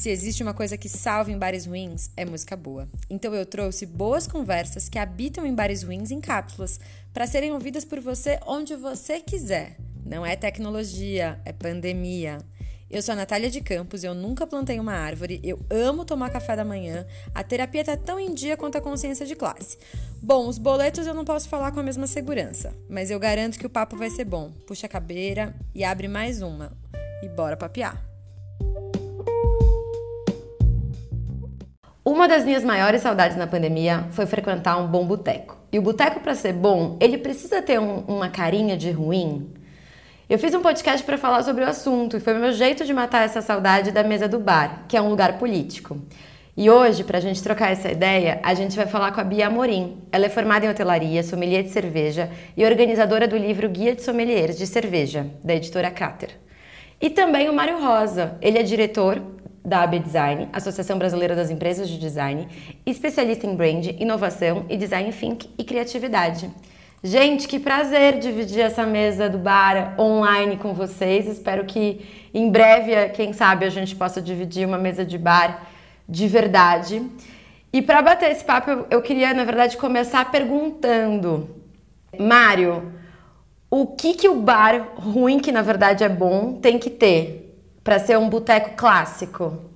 Se existe uma coisa que salva em bares ruins, é música boa. Então eu trouxe boas conversas que habitam em bares ruins em cápsulas, para serem ouvidas por você onde você quiser. Não é tecnologia, é pandemia. Eu sou a Natália de Campos, eu nunca plantei uma árvore, eu amo tomar café da manhã, a terapia tá tão em dia quanto a consciência de classe. Bom, os boletos eu não posso falar com a mesma segurança, mas eu garanto que o papo vai ser bom. Puxa a cabeira e abre mais uma. E bora papiar. Uma das minhas maiores saudades na pandemia foi frequentar um bom boteco. E o boteco, para ser bom, ele precisa ter um, uma carinha de ruim? Eu fiz um podcast para falar sobre o assunto e foi meu jeito de matar essa saudade da mesa do bar, que é um lugar político. E hoje, para a gente trocar essa ideia, a gente vai falar com a Bia Amorim. Ela é formada em hotelaria, sommelier de cerveja e organizadora do livro Guia de Sommeliers de Cerveja, da editora Cáter. E também o Mário Rosa. Ele é diretor da AB Design, Associação Brasileira das Empresas de Design, especialista em brand, inovação e design think e criatividade. Gente, que prazer dividir essa mesa do bar online com vocês. Espero que em breve, quem sabe, a gente possa dividir uma mesa de bar de verdade. E para bater esse papo, eu queria, na verdade, começar perguntando, Mário, o que que o bar ruim, que na verdade é bom, tem que ter para ser um boteco clássico?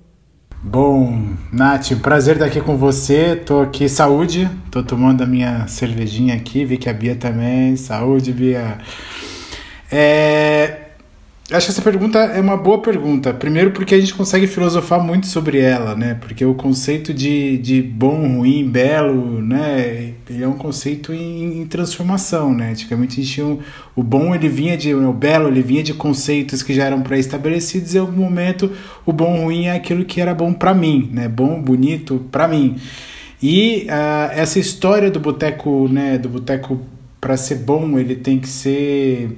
Bom, Nath, prazer estar aqui com você. Tô aqui, saúde. Tô tomando a minha cervejinha aqui. Vi que a Bia também. Saúde, Bia. É, Acho que essa pergunta é uma boa pergunta. Primeiro, porque a gente consegue filosofar muito sobre ela, né? Porque o conceito de, de bom, ruim, belo, né? Ele é um conceito em, em transformação, né? Antigamente a gente tinha um, o bom, ele vinha de. O belo, ele vinha de conceitos que já eram pré-estabelecidos e, em algum momento, o bom, ruim é aquilo que era bom para mim, né? Bom, bonito para mim. E uh, essa história do boteco, né? Do boteco, para ser bom, ele tem que ser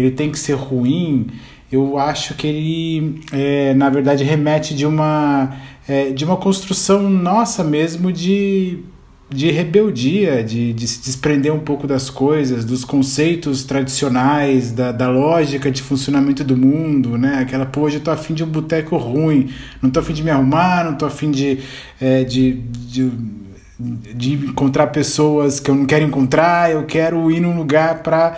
ele tem que ser ruim, eu acho que ele, é, na verdade, remete de uma, é, de uma construção nossa mesmo de, de rebeldia, de, de se desprender um pouco das coisas, dos conceitos tradicionais, da, da lógica de funcionamento do mundo, né? Aquela, pô, hoje eu tô afim de um boteco ruim, não tô afim de me arrumar, não tô afim de, é, de, de de encontrar pessoas que eu não quero encontrar, eu quero ir num lugar para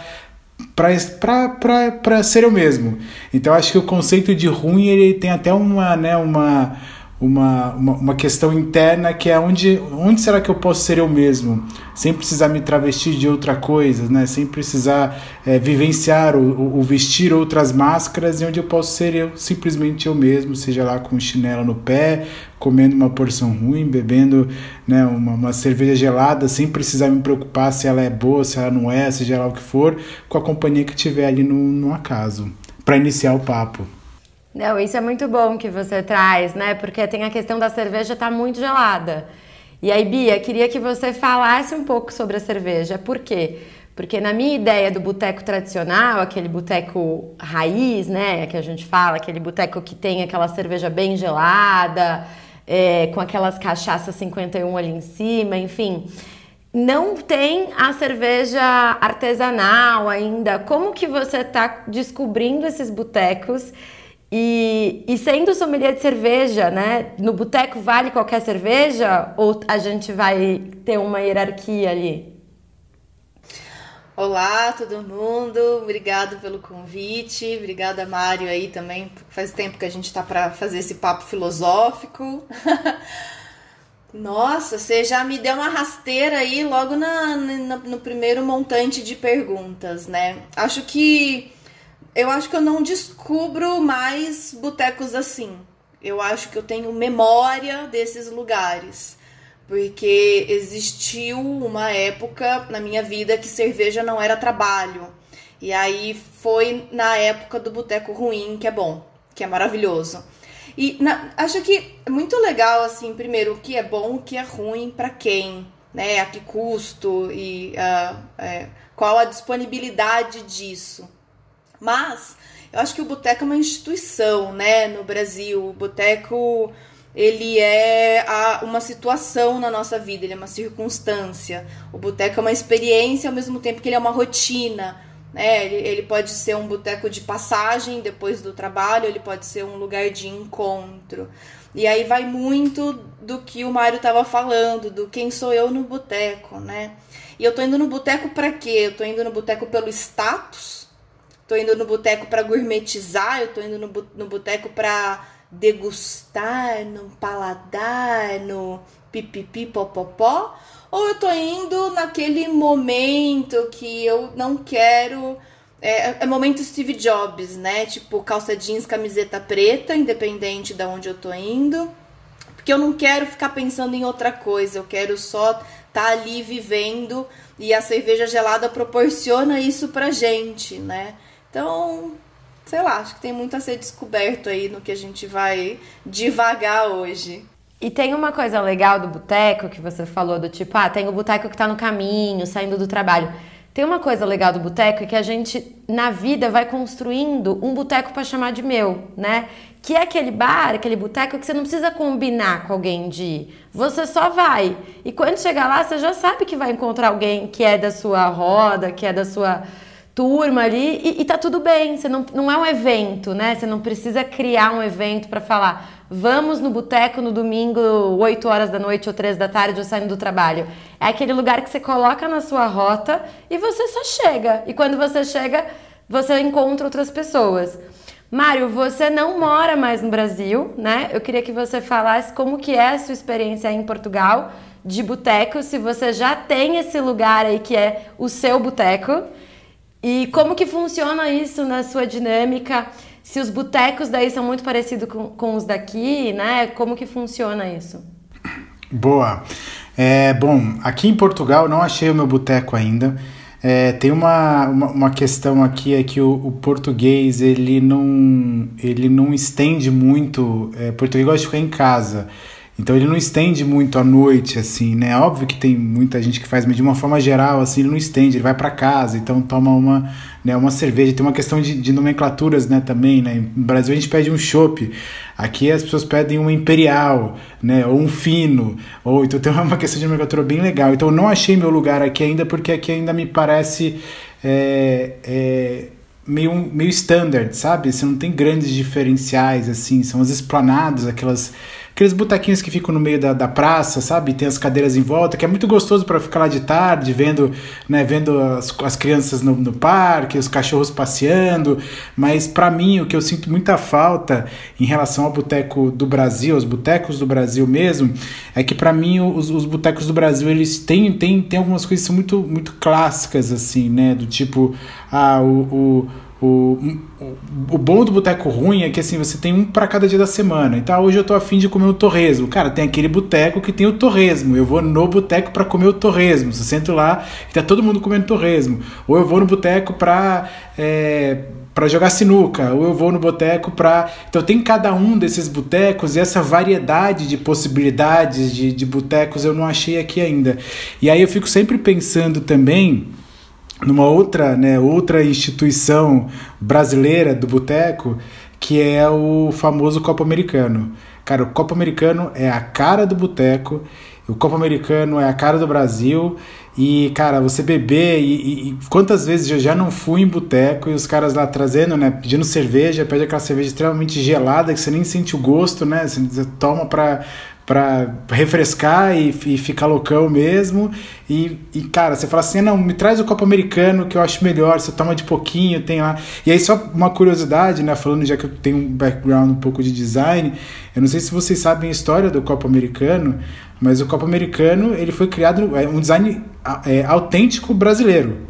para ser eu mesmo. Então acho que o conceito de ruim ele tem até uma, né, uma, uma, uma, uma, questão interna que é onde, onde será que eu posso ser eu mesmo, sem precisar me travestir de outra coisa, né? sem precisar é, vivenciar ou, vestir outras máscaras, e onde eu posso ser eu, simplesmente eu mesmo, seja lá com chinelo no pé, comendo uma porção ruim, bebendo né, uma, uma cerveja gelada, sem precisar me preocupar se ela é boa, se ela não é, seja lá o que for, com a companhia que tiver ali no, no acaso, para iniciar o papo. Não, isso é muito bom que você traz, né? Porque tem a questão da cerveja estar tá muito gelada. E aí, Bia, queria que você falasse um pouco sobre a cerveja. Por quê? Porque na minha ideia do boteco tradicional, aquele boteco raiz, né? Que a gente fala, aquele boteco que tem aquela cerveja bem gelada, é, com aquelas cachaças 51 ali em cima, enfim. Não tem a cerveja artesanal ainda. Como que você está descobrindo esses botecos? E, e sendo sommelier de cerveja, né? No boteco vale qualquer cerveja ou a gente vai ter uma hierarquia ali? Olá, todo mundo. Obrigado pelo convite. Obrigada, Mário, aí também. Faz tempo que a gente tá para fazer esse papo filosófico. Nossa, você já me deu uma rasteira aí logo na, na, no primeiro montante de perguntas, né? Acho que eu acho que eu não descubro mais botecos assim. Eu acho que eu tenho memória desses lugares. Porque existiu uma época na minha vida que cerveja não era trabalho. E aí foi na época do boteco ruim, que é bom, que é maravilhoso. E na, acho que é muito legal, assim, primeiro, o que é bom, o que é ruim, para quem, né? A que custo e uh, é, qual a disponibilidade disso. Mas eu acho que o boteco é uma instituição, né, no Brasil. O boteco ele é a, uma situação na nossa vida, ele é uma circunstância. O boteco é uma experiência ao mesmo tempo que ele é uma rotina. Né? Ele, ele pode ser um boteco de passagem depois do trabalho, ele pode ser um lugar de encontro. E aí vai muito do que o Mário tava falando, do quem sou eu no boteco, né? E eu tô indo no boteco para quê? Eu tô indo no boteco pelo status? Tô indo no boteco para gourmetizar? Eu tô indo no, no boteco para degustar no paladar, no pipipi popopó? Ou eu tô indo naquele momento que eu não quero é, é, momento Steve Jobs, né? Tipo, calça jeans, camiseta preta, independente de onde eu tô indo. Porque eu não quero ficar pensando em outra coisa, eu quero só tá ali vivendo e a cerveja gelada proporciona isso pra gente, né? Então, sei lá, acho que tem muito a ser descoberto aí no que a gente vai devagar hoje. E tem uma coisa legal do boteco que você falou do tipo, ah, tem o boteco que tá no caminho, saindo do trabalho. Tem uma coisa legal do boteco é que a gente, na vida, vai construindo um boteco para chamar de meu, né? Que é aquele bar, aquele boteco que você não precisa combinar com alguém de ir. Você só vai. E quando chegar lá, você já sabe que vai encontrar alguém que é da sua roda, que é da sua turma ali, e, e tá tudo bem. Você não, não é um evento, né? Você não precisa criar um evento para falar Vamos no boteco no domingo, 8 horas da noite ou 3 da tarde, ou saindo do trabalho. É aquele lugar que você coloca na sua rota e você só chega. E quando você chega, você encontra outras pessoas. Mário, você não mora mais no Brasil, né? Eu queria que você falasse como que é a sua experiência em Portugal de boteco, se você já tem esse lugar aí que é o seu boteco e como que funciona isso na sua dinâmica se os botecos daí são muito parecidos com, com os daqui, né? Como que funciona isso? Boa. É, bom, aqui em Portugal não achei o meu boteco ainda. É, tem uma, uma, uma, questão aqui é que o, o, português ele não ele não estende muito. É, português gosta de ficar em casa. Então ele não estende muito à noite, assim, né? Óbvio que tem muita gente que faz, mas de uma forma geral, assim, ele não estende, ele vai para casa, então toma uma, né, uma cerveja. Tem uma questão de, de nomenclaturas, né, também, né? No Brasil a gente pede um chopp, aqui as pessoas pedem uma imperial, né, ou um fino, ou então tem uma questão de nomenclatura bem legal. Então eu não achei meu lugar aqui ainda, porque aqui ainda me parece é, é, meio, meio standard, sabe? Você não tem grandes diferenciais, assim, são as esplanadas, aquelas aqueles botequinhos que ficam no meio da, da praça, sabe? Tem as cadeiras em volta, que é muito gostoso para ficar lá de tarde, vendo, né, vendo as, as crianças no, no parque, os cachorros passeando. Mas para mim, o que eu sinto muita falta em relação ao boteco do Brasil, os botecos do Brasil mesmo, é que para mim os, os botecos do Brasil eles têm, têm, têm algumas coisas muito, muito clássicas, assim, né? Do tipo, ah, o, o o, o, bom do boteco ruim é que assim, você tem um para cada dia da semana. Então hoje eu tô afim de comer um torresmo. Cara, tem aquele boteco que tem o torresmo. Eu vou no boteco para comer o torresmo. Você sento lá e tá todo mundo comendo torresmo. Ou eu vou no boteco para é, para jogar sinuca, ou eu vou no boteco para. Então tem cada um desses botecos e essa variedade de possibilidades de, de botecos eu não achei aqui ainda. E aí eu fico sempre pensando também numa outra, né, outra instituição brasileira do boteco, que é o famoso Copo Americano. Cara, o Copo Americano é a cara do boteco, o Copo Americano é a cara do Brasil. E, cara, você beber, e, e, e quantas vezes eu já não fui em boteco e os caras lá trazendo, né, pedindo cerveja, pede aquela cerveja extremamente gelada que você nem sente o gosto, né, você toma pra, para refrescar e, e, ficar loucão mesmo. E, e, cara, você fala assim: não, me traz o copo americano que eu acho melhor, você toma de pouquinho, tem lá. E aí, só uma curiosidade, né? Falando já que eu tenho um background um pouco de design, eu não sei se vocês sabem a história do copo americano, mas o copo americano ele foi criado, é um design é, autêntico brasileiro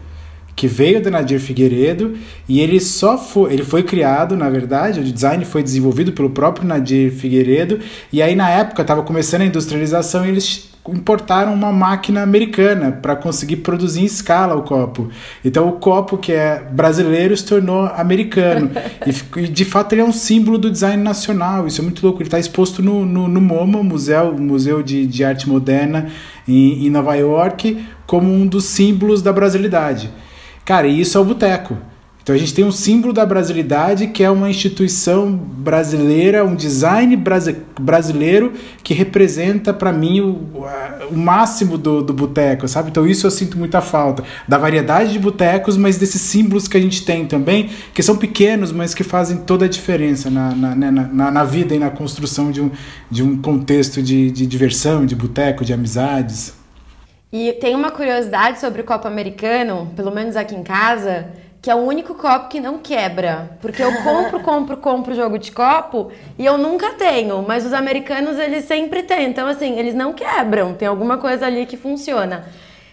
que veio da Nadir Figueiredo e ele só foi, ele foi criado, na verdade, o design foi desenvolvido pelo próprio Nadir Figueiredo e aí na época estava começando a industrialização e eles importaram uma máquina americana para conseguir produzir em escala o copo. Então o copo que é brasileiro se tornou americano e, de fato ele é um símbolo do design nacional. Isso é muito louco. Ele está exposto no, no, no, MoMA, Museu, Museu de, de Arte Moderna em, em Nova York, como um dos símbolos da brasilidade. Cara, e isso é o boteco. Então a gente tem um símbolo da brasilidade que é uma instituição brasileira, um design brasi brasileiro que representa para mim o, o, máximo do, do boteco, sabe? Então isso eu sinto muita falta da variedade de botecos, mas desses símbolos que a gente tem também, que são pequenos, mas que fazem toda a diferença na, na, né, na, na vida e na construção de um, de um contexto de, de diversão, de boteco, de amizades. E tem uma curiosidade sobre o copo americano, pelo menos aqui em casa, que é o único copo que não quebra. Porque eu compro, compro, compro jogo de copo e eu nunca tenho. Mas os americanos, eles sempre têm. Então, assim, eles não quebram. Tem alguma coisa ali que funciona.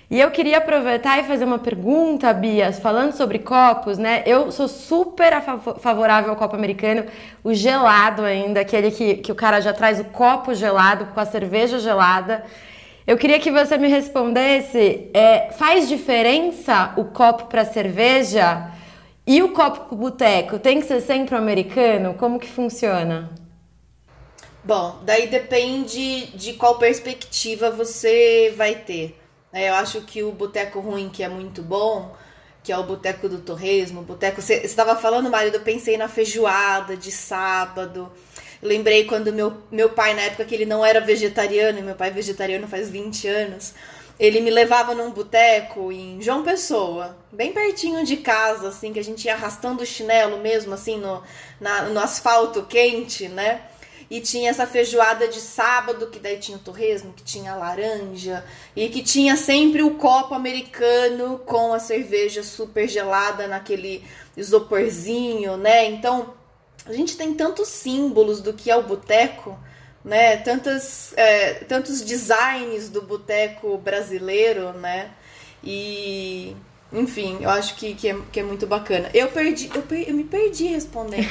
E eu queria aproveitar e fazer uma pergunta, Bia, falando sobre copos, né? Eu sou super favorável ao copo americano, o gelado ainda, aquele que, que o cara já traz o copo gelado com a cerveja gelada. Eu queria que você me respondesse: é, faz diferença o copo para cerveja e o copo para boteco? Tem que ser sempre americano? Como que funciona? Bom, daí depende de qual perspectiva você vai ter. É, eu acho que o boteco ruim, que é muito bom, que é o boteco do torresmo, boteco. Você estava falando, marido, eu pensei na feijoada de sábado. Lembrei quando meu, meu pai, na época que ele não era vegetariano, e meu pai é vegetariano faz 20 anos, ele me levava num boteco em João Pessoa, bem pertinho de casa, assim, que a gente ia arrastando o chinelo mesmo, assim, no, na, no asfalto quente, né? E tinha essa feijoada de sábado, que daí tinha o torresmo, que tinha laranja, e que tinha sempre o copo americano com a cerveja super gelada naquele isoporzinho, né? Então, a gente tem tantos símbolos do que é o boteco, né? Tantas, é, tantos designs do boteco brasileiro, né? E enfim, eu acho que, que, é, que é muito bacana. Eu perdi, eu, per, eu me perdi respondendo.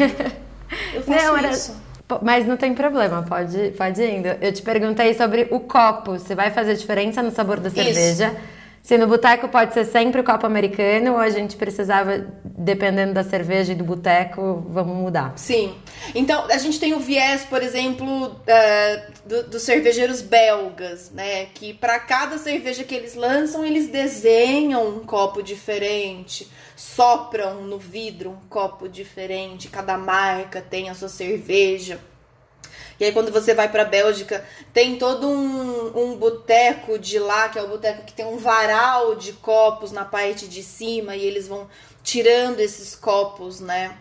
Eu faço não, era... isso. Mas não tem problema, pode, pode ir indo. Eu te perguntei sobre o copo. Você vai fazer diferença no sabor da cerveja? Isso. Se no boteco pode ser sempre o copo americano ou a gente precisava, dependendo da cerveja e do boteco, vamos mudar? Sim. Então, a gente tem o viés, por exemplo, uh, do, dos cervejeiros belgas, né? Que para cada cerveja que eles lançam, eles desenham um copo diferente, sopram no vidro um copo diferente, cada marca tem a sua cerveja. E aí quando você vai para Bélgica, tem todo um, um boteco de lá, que é o boteco que tem um varal de copos na parte de cima e eles vão tirando esses copos, né?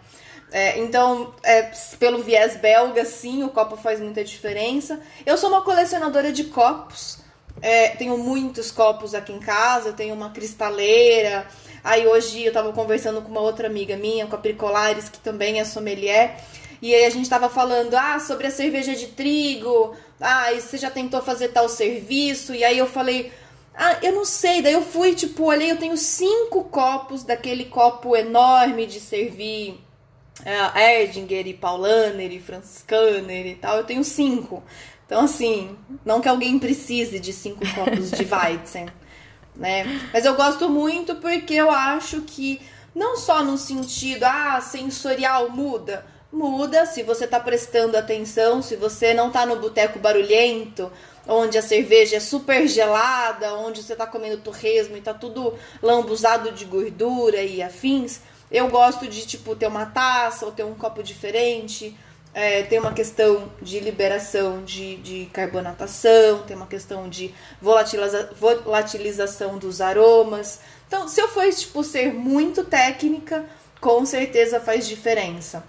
É, então, é, pelo viés belga, sim, o copo faz muita diferença. Eu sou uma colecionadora de copos. É, tenho muitos copos aqui em casa, tenho uma cristaleira. Aí hoje eu estava conversando com uma outra amiga minha, com a Pricolares, que também é sommelier. E aí a gente tava falando, ah, sobre a cerveja de trigo, ah, e você já tentou fazer tal serviço? E aí eu falei, ah, eu não sei. Daí eu fui, tipo, olhei, eu tenho cinco copos daquele copo enorme de servir uh, Erdinger e Paulaner e Franciscaner e tal. Eu tenho cinco. Então, assim, não que alguém precise de cinco copos de Weizen, né? Mas eu gosto muito porque eu acho que não só no sentido, ah, sensorial muda, muda se você está prestando atenção, se você não está no boteco barulhento, onde a cerveja é super gelada, onde você está comendo torresmo e tá tudo lambuzado de gordura e afins. Eu gosto de tipo ter uma taça ou ter um copo diferente. É, tem uma questão de liberação de, de carbonatação, tem uma questão de volatiliza, volatilização dos aromas. Então, se eu for tipo, ser muito técnica, com certeza faz diferença.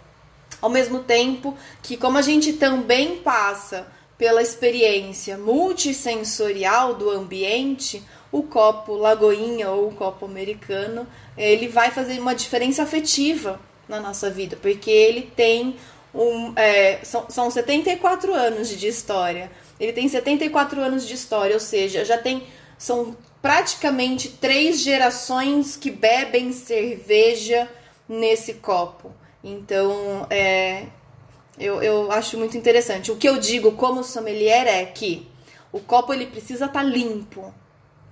Ao mesmo tempo que, como a gente também passa pela experiência multissensorial do ambiente, o copo Lagoinha ou o copo americano, ele vai fazer uma diferença afetiva na nossa vida, porque ele tem um. É, são, são 74 anos de história. Ele tem 74 anos de história, ou seja, já tem. São praticamente três gerações que bebem cerveja nesse copo. Então, é, eu, eu acho muito interessante. O que eu digo como sommelier é que o copo ele precisa estar tá limpo.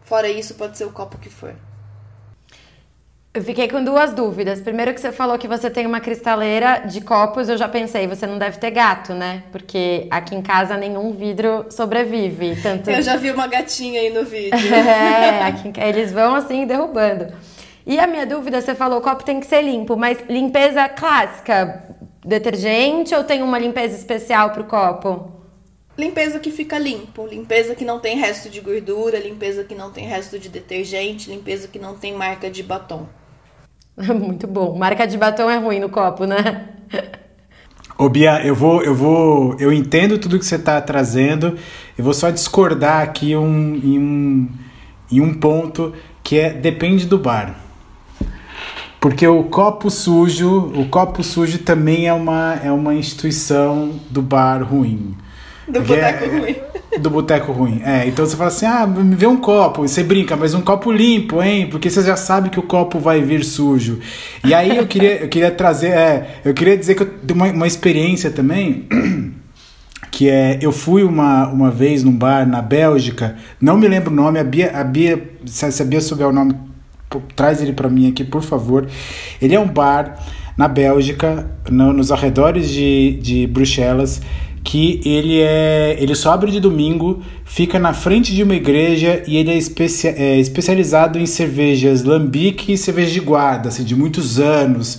Fora isso, pode ser o copo que for. Eu fiquei com duas dúvidas. Primeiro que você falou que você tem uma cristaleira de copos, eu já pensei, você não deve ter gato, né? Porque aqui em casa nenhum vidro sobrevive. Tanto... Eu já vi uma gatinha aí no vídeo. é, aqui, eles vão assim derrubando. E a minha dúvida, você falou, o copo tem que ser limpo, mas limpeza clássica, detergente ou tem uma limpeza especial para o copo? Limpeza que fica limpo, limpeza que não tem resto de gordura, limpeza que não tem resto de detergente, limpeza que não tem marca de batom. Muito bom. Marca de batom é ruim no copo, né? Ô Bia, eu vou, eu vou, eu entendo tudo que você está trazendo. Eu vou só discordar aqui um, em, um, em um ponto que é depende do bar. Porque o copo sujo, o copo sujo também é uma, é uma instituição do bar ruim. Do boteco é, ruim. Do boteco ruim. É, então você fala assim: ah, me vê um copo. E você brinca, mas um copo limpo, hein? Porque você já sabe que o copo vai vir sujo. E aí eu queria, eu queria trazer, é, eu queria dizer que eu tenho uma, uma experiência também. Que é, eu fui uma, uma vez num bar na Bélgica, não me lembro o nome, a Bia, a Bia se a Bia souber o nome, traz ele para mim aqui, por favor. Ele é um bar na Bélgica, no, nos arredores de, de Bruxelas, que ele é ele só abre de domingo, fica na frente de uma igreja e ele é, especia, é especializado em cervejas lambique e cerveja de guarda, assim, de muitos anos.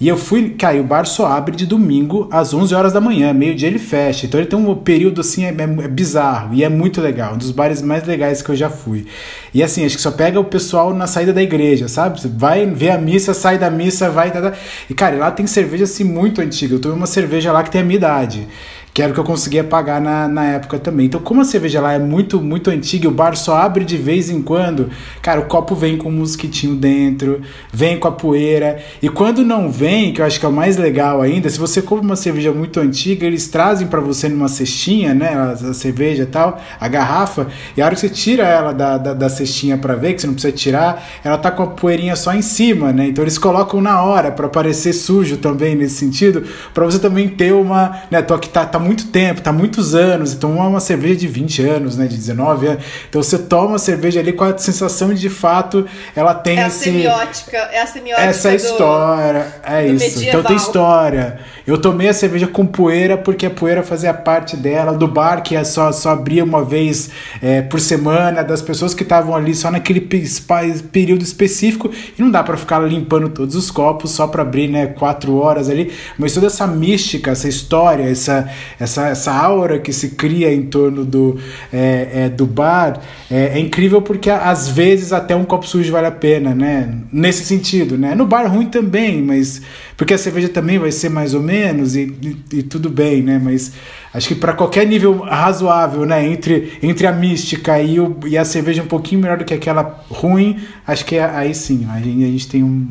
E eu fui, cara, o bar só abre de domingo às 11 horas da manhã, meio-dia ele fecha. Então ele tem um período assim, é, é, é, bizarro e é muito legal, um dos bares mais legais que eu já fui. E assim, acho que só pega o pessoal na saída da igreja, sabe? Você vai ver a missa, sai da missa, vai. Tá, tá. E cara, lá tem cerveja assim muito antiga. Eu tomei uma cerveja lá que tem a minha idade que era o que eu conseguia pagar na, na época também. Então, como a cerveja lá é muito, muito antiga o bar só abre de vez em quando, cara, o copo vem com um mosquitinho dentro, vem com a poeira. E quando não vem, que eu acho que é o mais legal ainda, se você compra uma cerveja muito antiga, eles trazem para você numa cestinha, né, a, a, cerveja e tal, a garrafa, e a hora que você tira ela da, da, da cestinha para ver, que você não precisa tirar, ela tá com a poeirinha só em cima, né? Então eles colocam na hora para parecer sujo também nesse sentido, para você também ter uma, né, tô aqui tá, tá muito tempo, tá muitos anos, então é uma cerveja de 20 anos, né, de 19 anos. Então você toma a cerveja ali com a sensação de, de fato ela tem é esse a semiótica, é a semiótica essa do, história, é isso. Medieval. Então tem história. Eu tomei a cerveja com poeira porque a poeira fazia parte dela, do bar que é só, só abria uma vez é, por semana, das pessoas que estavam ali só naquele período específico e não dá para ficar limpando todos os copos só para abrir, né, quatro horas ali, mas toda essa mística, essa história, essa, essa, essa aura que se cria em torno do, é, é, do bar é, é incrível porque às vezes até um copo sujo vale a pena, né, nesse sentido, né, no bar ruim também, mas porque a cerveja também vai ser mais ou menos e, e, e tudo bem, né? Mas acho que para qualquer nível razoável, né? Entre, entre a mística e, o, e a cerveja um pouquinho melhor do que aquela ruim, acho que é, aí sim, a gente, a gente tem um,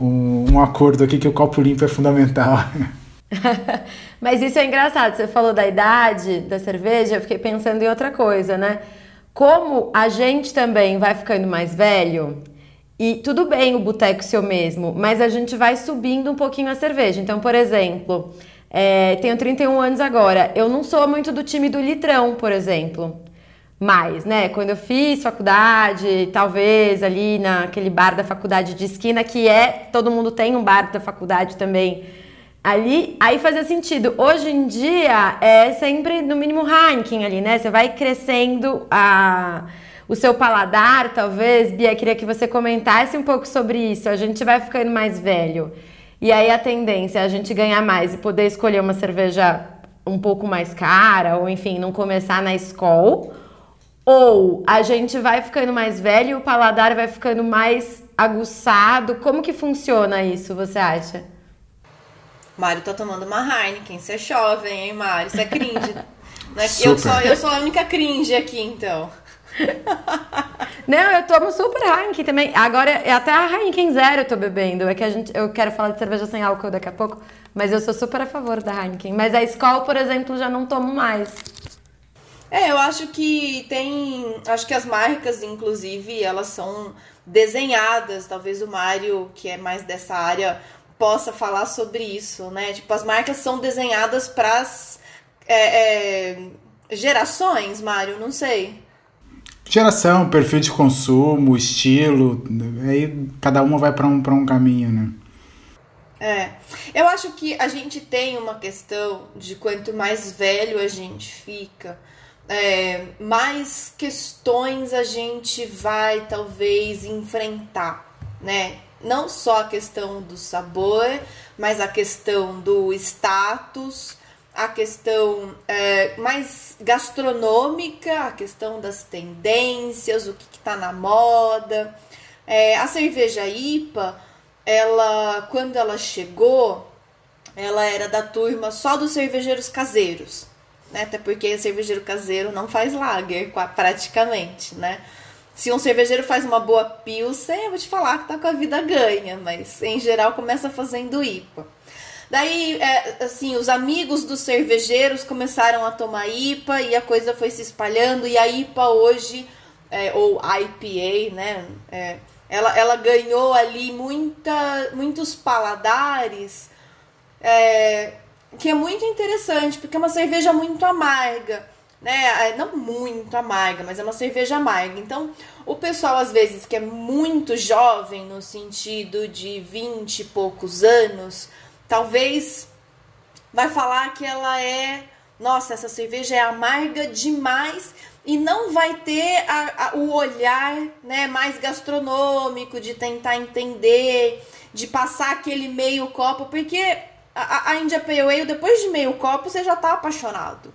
um, um acordo aqui que o copo limpo é fundamental. Mas isso é engraçado. Você falou da idade da cerveja, eu fiquei pensando em outra coisa, né? Como a gente também vai ficando mais velho, e tudo bem o boteco seu mesmo, mas a gente vai subindo um pouquinho a cerveja. Então, por exemplo, é, tenho 31 anos agora, eu não sou muito do time do litrão, por exemplo. Mas, né, quando eu fiz faculdade, talvez ali naquele bar da faculdade de esquina, que é, todo mundo tem um bar da faculdade também, ali, aí fazia sentido. Hoje em dia é sempre no mínimo ranking ali, né? Você vai crescendo a o seu paladar, talvez, Bia, queria que você comentasse um pouco sobre isso. A gente vai ficando mais velho. E aí a tendência é a gente ganhar mais e poder escolher uma cerveja um pouco mais cara, ou enfim, não começar na escola. Ou a gente vai ficando mais velho e o paladar vai ficando mais aguçado. Como que funciona isso, você acha? Mário tá tomando uma Heineken, você é jovem, hein, Mário? Isso é cringe. Né? eu, sou, eu sou a única cringe aqui, então. Não, eu tomo super Heineken também. Agora, é até a Heineken Zero eu tô bebendo. É que a gente, eu quero falar de cerveja sem álcool daqui a pouco, mas eu sou super a favor da Heineken. Mas a Skol, por exemplo, já não tomo mais. É, eu acho que tem. Acho que as marcas, inclusive, elas são desenhadas. Talvez o Mário, que é mais dessa área, possa falar sobre isso, né? Tipo, as marcas são desenhadas para as é, é, gerações, Mário, não sei. Geração, perfil de consumo, estilo, aí cada uma vai para um, um caminho, né? É, eu acho que a gente tem uma questão de quanto mais velho a gente fica, é, mais questões a gente vai talvez enfrentar, né? Não só a questão do sabor, mas a questão do status, a questão é, mais gastronômica, a questão das tendências, o que está na moda. É, a cerveja IPA, ela, quando ela chegou, ela era da turma só dos cervejeiros caseiros, né? Até porque cervejeiro caseiro não faz lager praticamente, né? Se um cervejeiro faz uma boa pilsen, eu vou te falar que tá com a vida ganha, mas em geral começa fazendo IPA. Daí, é, assim, os amigos dos cervejeiros começaram a tomar IPA e a coisa foi se espalhando. E a IPA hoje, é, ou IPA, né? É, ela, ela ganhou ali muita, muitos paladares, é, que é muito interessante, porque é uma cerveja muito amarga né? É, não muito amarga, mas é uma cerveja amarga. Então, o pessoal, às vezes, que é muito jovem, no sentido de 20 e poucos anos, talvez vai falar que ela é. Nossa, essa cerveja é amarga demais e não vai ter a, a, o olhar né, mais gastronômico de tentar entender, de passar aquele meio copo, porque a, a India Pale Ale, depois de meio copo, você já tá apaixonado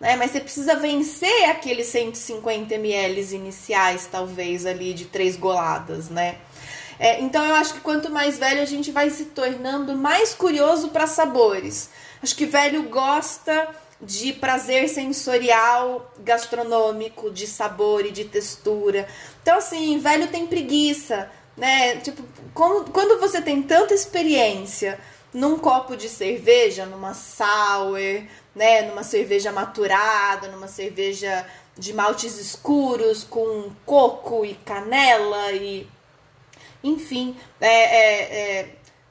né? Mas você precisa vencer aqueles 150 ml iniciais, talvez, ali de três goladas, né? É, então eu acho que quanto mais velho a gente vai se tornando mais curioso para sabores. Acho que velho gosta de prazer sensorial, gastronômico, de sabor e de textura. Então, assim, velho tem preguiça, né? Tipo, quando, quando você tem tanta experiência num copo de cerveja, numa sour, né, numa cerveja maturada, numa cerveja de maltes escuros com coco e canela e enfim, é, é,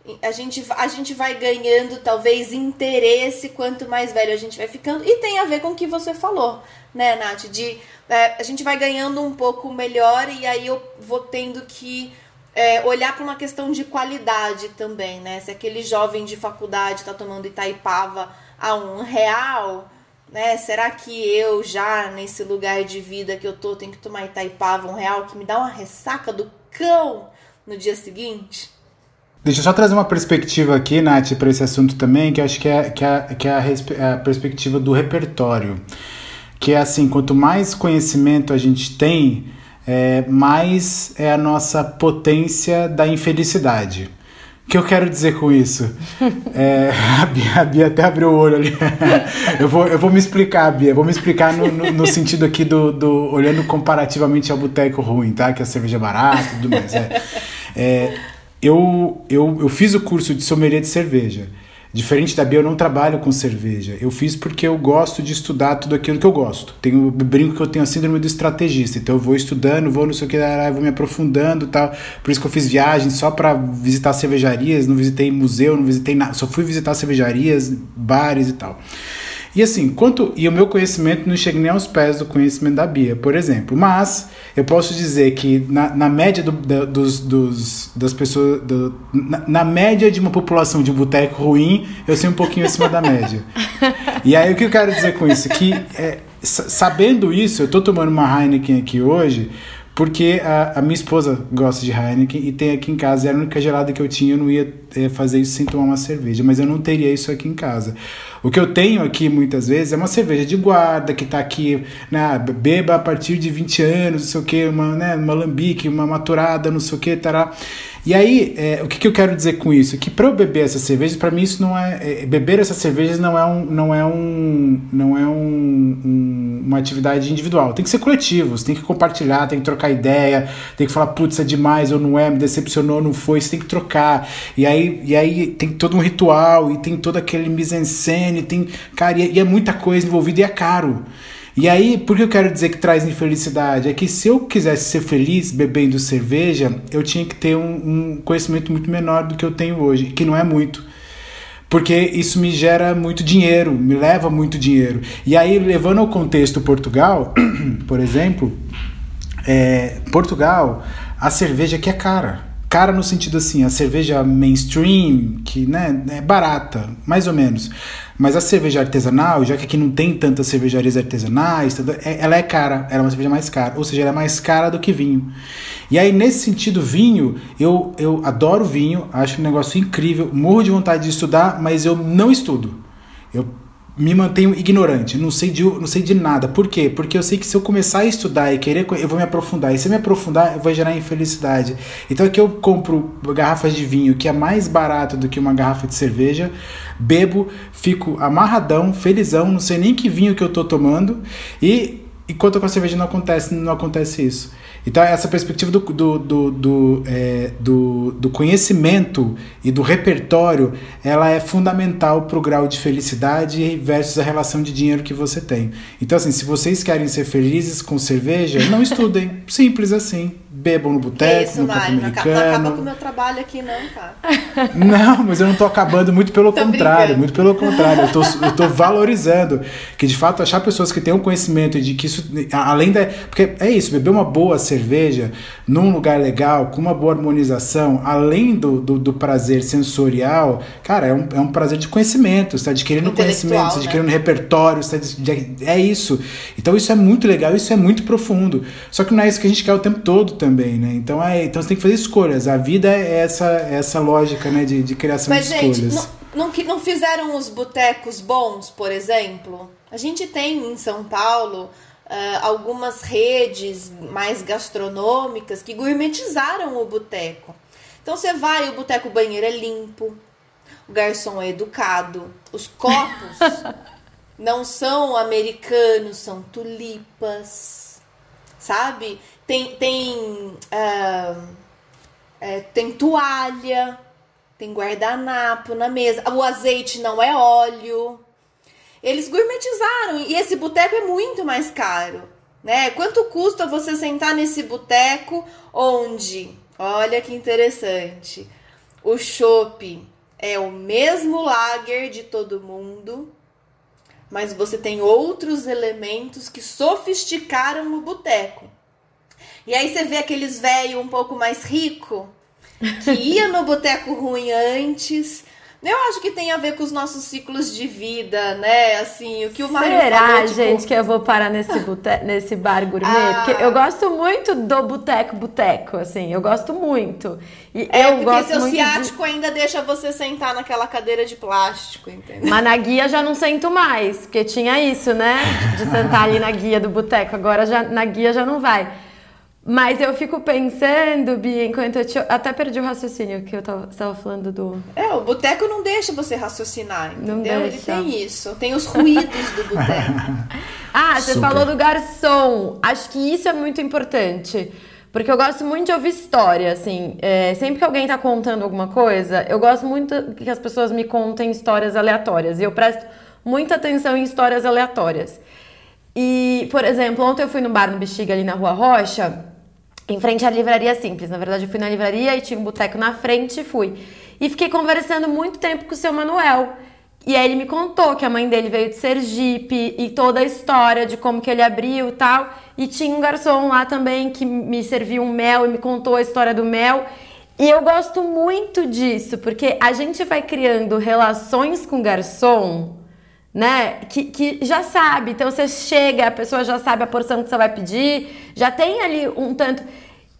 é, a, gente, a gente vai ganhando talvez interesse quanto mais velho a gente vai ficando e tem a ver com o que você falou, né, Nath? De é, a gente vai ganhando um pouco melhor e aí eu vou tendo que é, olhar para uma questão de qualidade também, né? Se aquele jovem de faculdade está tomando Itaipava a um real, né? Será que eu já nesse lugar de vida que eu tô tenho que tomar Itaipava um real que me dá uma ressaca do cão no dia seguinte? Deixa eu só trazer uma perspectiva aqui, Nath, para esse assunto também, que acho que é, que é, que é a, é a perspectiva do repertório. Que é assim, quanto mais conhecimento a gente tem, é, mais é a nossa potência da infelicidade. O que eu quero dizer com isso? É, a, Bia, a, Bia, até abriu o olho ali. eu, vou, eu vou me explicar, Bia. Vou me explicar no, no, no sentido aqui do, do, olhando comparativamente ao boteco ruim, tá? Que a cerveja é barata e tudo mais. É, é, eu, eu, eu fiz o curso de sommelier de cerveja. Diferente da Bia, eu não trabalho com cerveja. Eu fiz porque eu gosto de estudar tudo aquilo que eu gosto. Tenho, brinco que eu tenho a síndrome do estrategista. Então eu vou estudando, vou não sei o que, vou me aprofundando tal. Por isso que eu fiz viagens só para visitar cervejarias, não visitei museu, não visitei nada. Só fui visitar cervejarias, bares e tal. E assim, quanto e o meu conhecimento não chega nem aos pés do conhecimento da Bia, por exemplo. Mas eu posso dizer que na, na média do, da, dos, dos, das pessoas, do, na, na, média de uma população de boteco ruim, eu sei um pouquinho acima da média. E aí o que eu quero dizer com isso? Que é, sabendo isso, eu tô tomando uma Heineken aqui hoje porque a, a, minha esposa gosta de Heineken e tem aqui em casa. Era a única gelada que eu tinha, eu não ia é, fazer isso sem tomar uma cerveja, mas eu não teria isso aqui em casa. O que eu tenho aqui muitas vezes é uma cerveja de guarda que está aqui, né, beba a partir de 20 anos, não sei o que, uma, né, uma lambique, uma maturada, não sei o que, tará. E aí, é, o que, que, eu quero dizer com isso? Que para eu beber essas cervejas, para mim isso não é, é, beber essas cervejas não é um, não é um, não é um, um, uma atividade individual. Tem que ser coletivo. Você tem que compartilhar, tem que trocar ideia, tem que falar putz é demais ou não é, me decepcionou, não foi. Você tem que trocar. E aí, e aí tem todo um ritual e tem todo aquele mise en scène, tem cara e, e é muita coisa envolvida e é caro. E aí, por que eu quero dizer que traz infelicidade? É que se eu quisesse ser feliz bebendo cerveja, eu tinha que ter um, um conhecimento muito menor do que eu tenho hoje, que não é muito porque isso me gera muito dinheiro, me leva muito dinheiro. E aí, levando ao contexto Portugal, por exemplo, é, Portugal, a cerveja aqui é cara cara no sentido assim, a cerveja mainstream, que né, é barata, mais ou menos. Mas a cerveja artesanal, já que aqui não tem tantas cervejarias artesanais, é, ela é cara, ela é uma cerveja mais cara. Ou seja, ela é mais cara do que vinho. E aí, nesse sentido, vinho, eu, eu adoro vinho, acho um negócio incrível, morro de vontade de estudar, mas eu não estudo. Eu me mantenho ignorante, não sei de, não sei de nada. Por quê? Porque eu sei que se eu começar a estudar e querer, eu vou me aprofundar. E se eu me aprofundar, eu vou gerar infelicidade. Então aqui eu compro garrafas de vinho que é mais barato do que uma garrafa de cerveja, bebo, fico amarradão, felizão, não sei nem que vinho que eu tô tomando e enquanto com a cerveja não acontece, não acontece isso. Então, essa perspectiva do, do, do, do, é, do, do conhecimento e do repertório, ela é fundamental para o grau de felicidade versus a relação de dinheiro que você tem. Então, assim, se vocês querem ser felizes com cerveja, não estudem. Simples assim bebam no boteco, no copo americano. Não acaba com o meu trabalho aqui, não, cara. Não, mas eu não tô acabando, muito pelo tô contrário, brincando. muito pelo contrário. Eu tô, eu tô valorizando que, de fato, achar pessoas que tenham conhecimento de que isso, além da... Porque é isso, beber uma boa cerveja num lugar legal, com uma boa harmonização, além do, do, do prazer sensorial, cara, é um, é um prazer de conhecimento, você tá adquirindo conhecimento, você tá adquirindo né? repertório, você tá, é isso. Então isso é muito legal, isso é muito profundo. Só que não é isso que a gente quer o tempo todo também né? Então, é, então você tem que fazer escolhas. A vida é essa, essa lógica né, de, de criação Mas, de escolhas. Mas, gente, não, não, não fizeram os botecos bons, por exemplo? A gente tem em São Paulo Uh, algumas redes mais gastronômicas que gourmetizaram o boteco. Então você vai, o boteco banheiro é limpo, o garçom é educado, os copos não são americanos, são tulipas, sabe? tem, tem, uh, é, tem toalha, tem guardanapo na mesa. O azeite não é óleo. Eles gourmetizaram e esse boteco é muito mais caro, né? Quanto custa você sentar nesse boteco onde, olha que interessante, o chopp é o mesmo lager de todo mundo, mas você tem outros elementos que sofisticaram o boteco. E aí você vê aqueles velhos um pouco mais rico que ia no boteco ruim antes. Eu acho que tem a ver com os nossos ciclos de vida, né? Assim, o que o Mário Será, falou, tipo... gente, que eu vou parar nesse, bute... nesse bar gourmet? Ah. Porque eu gosto muito do boteco-boteco, assim, eu gosto muito. E é, eu porque gosto seu ciático de... ainda deixa você sentar naquela cadeira de plástico, entendeu? Mas na guia já não sento mais, porque tinha isso, né? De sentar ali na guia do boteco. Agora já, na guia já não vai. Mas eu fico pensando, Bia, enquanto eu te... até perdi o raciocínio que eu tava, tava falando do. É, o boteco não deixa você raciocinar, entendeu? Não deixa. Ele tem isso, tem os ruídos do boteco. ah, você Super. falou do garçom. Acho que isso é muito importante. Porque eu gosto muito de ouvir história, assim. É, sempre que alguém tá contando alguma coisa, eu gosto muito que as pessoas me contem histórias aleatórias. E eu presto muita atenção em histórias aleatórias. E, por exemplo, ontem eu fui no bar no Bexiga ali na Rua Rocha em frente à livraria simples. Na verdade, eu fui na livraria e tinha um boteco na frente e fui. E fiquei conversando muito tempo com o seu Manuel. E aí ele me contou que a mãe dele veio de Sergipe e toda a história de como que ele abriu e tal. E tinha um garçom lá também que me serviu um mel e me contou a história do mel. E eu gosto muito disso, porque a gente vai criando relações com garçom né? Que, que já sabe. Então você chega, a pessoa já sabe a porção que você vai pedir, já tem ali um tanto.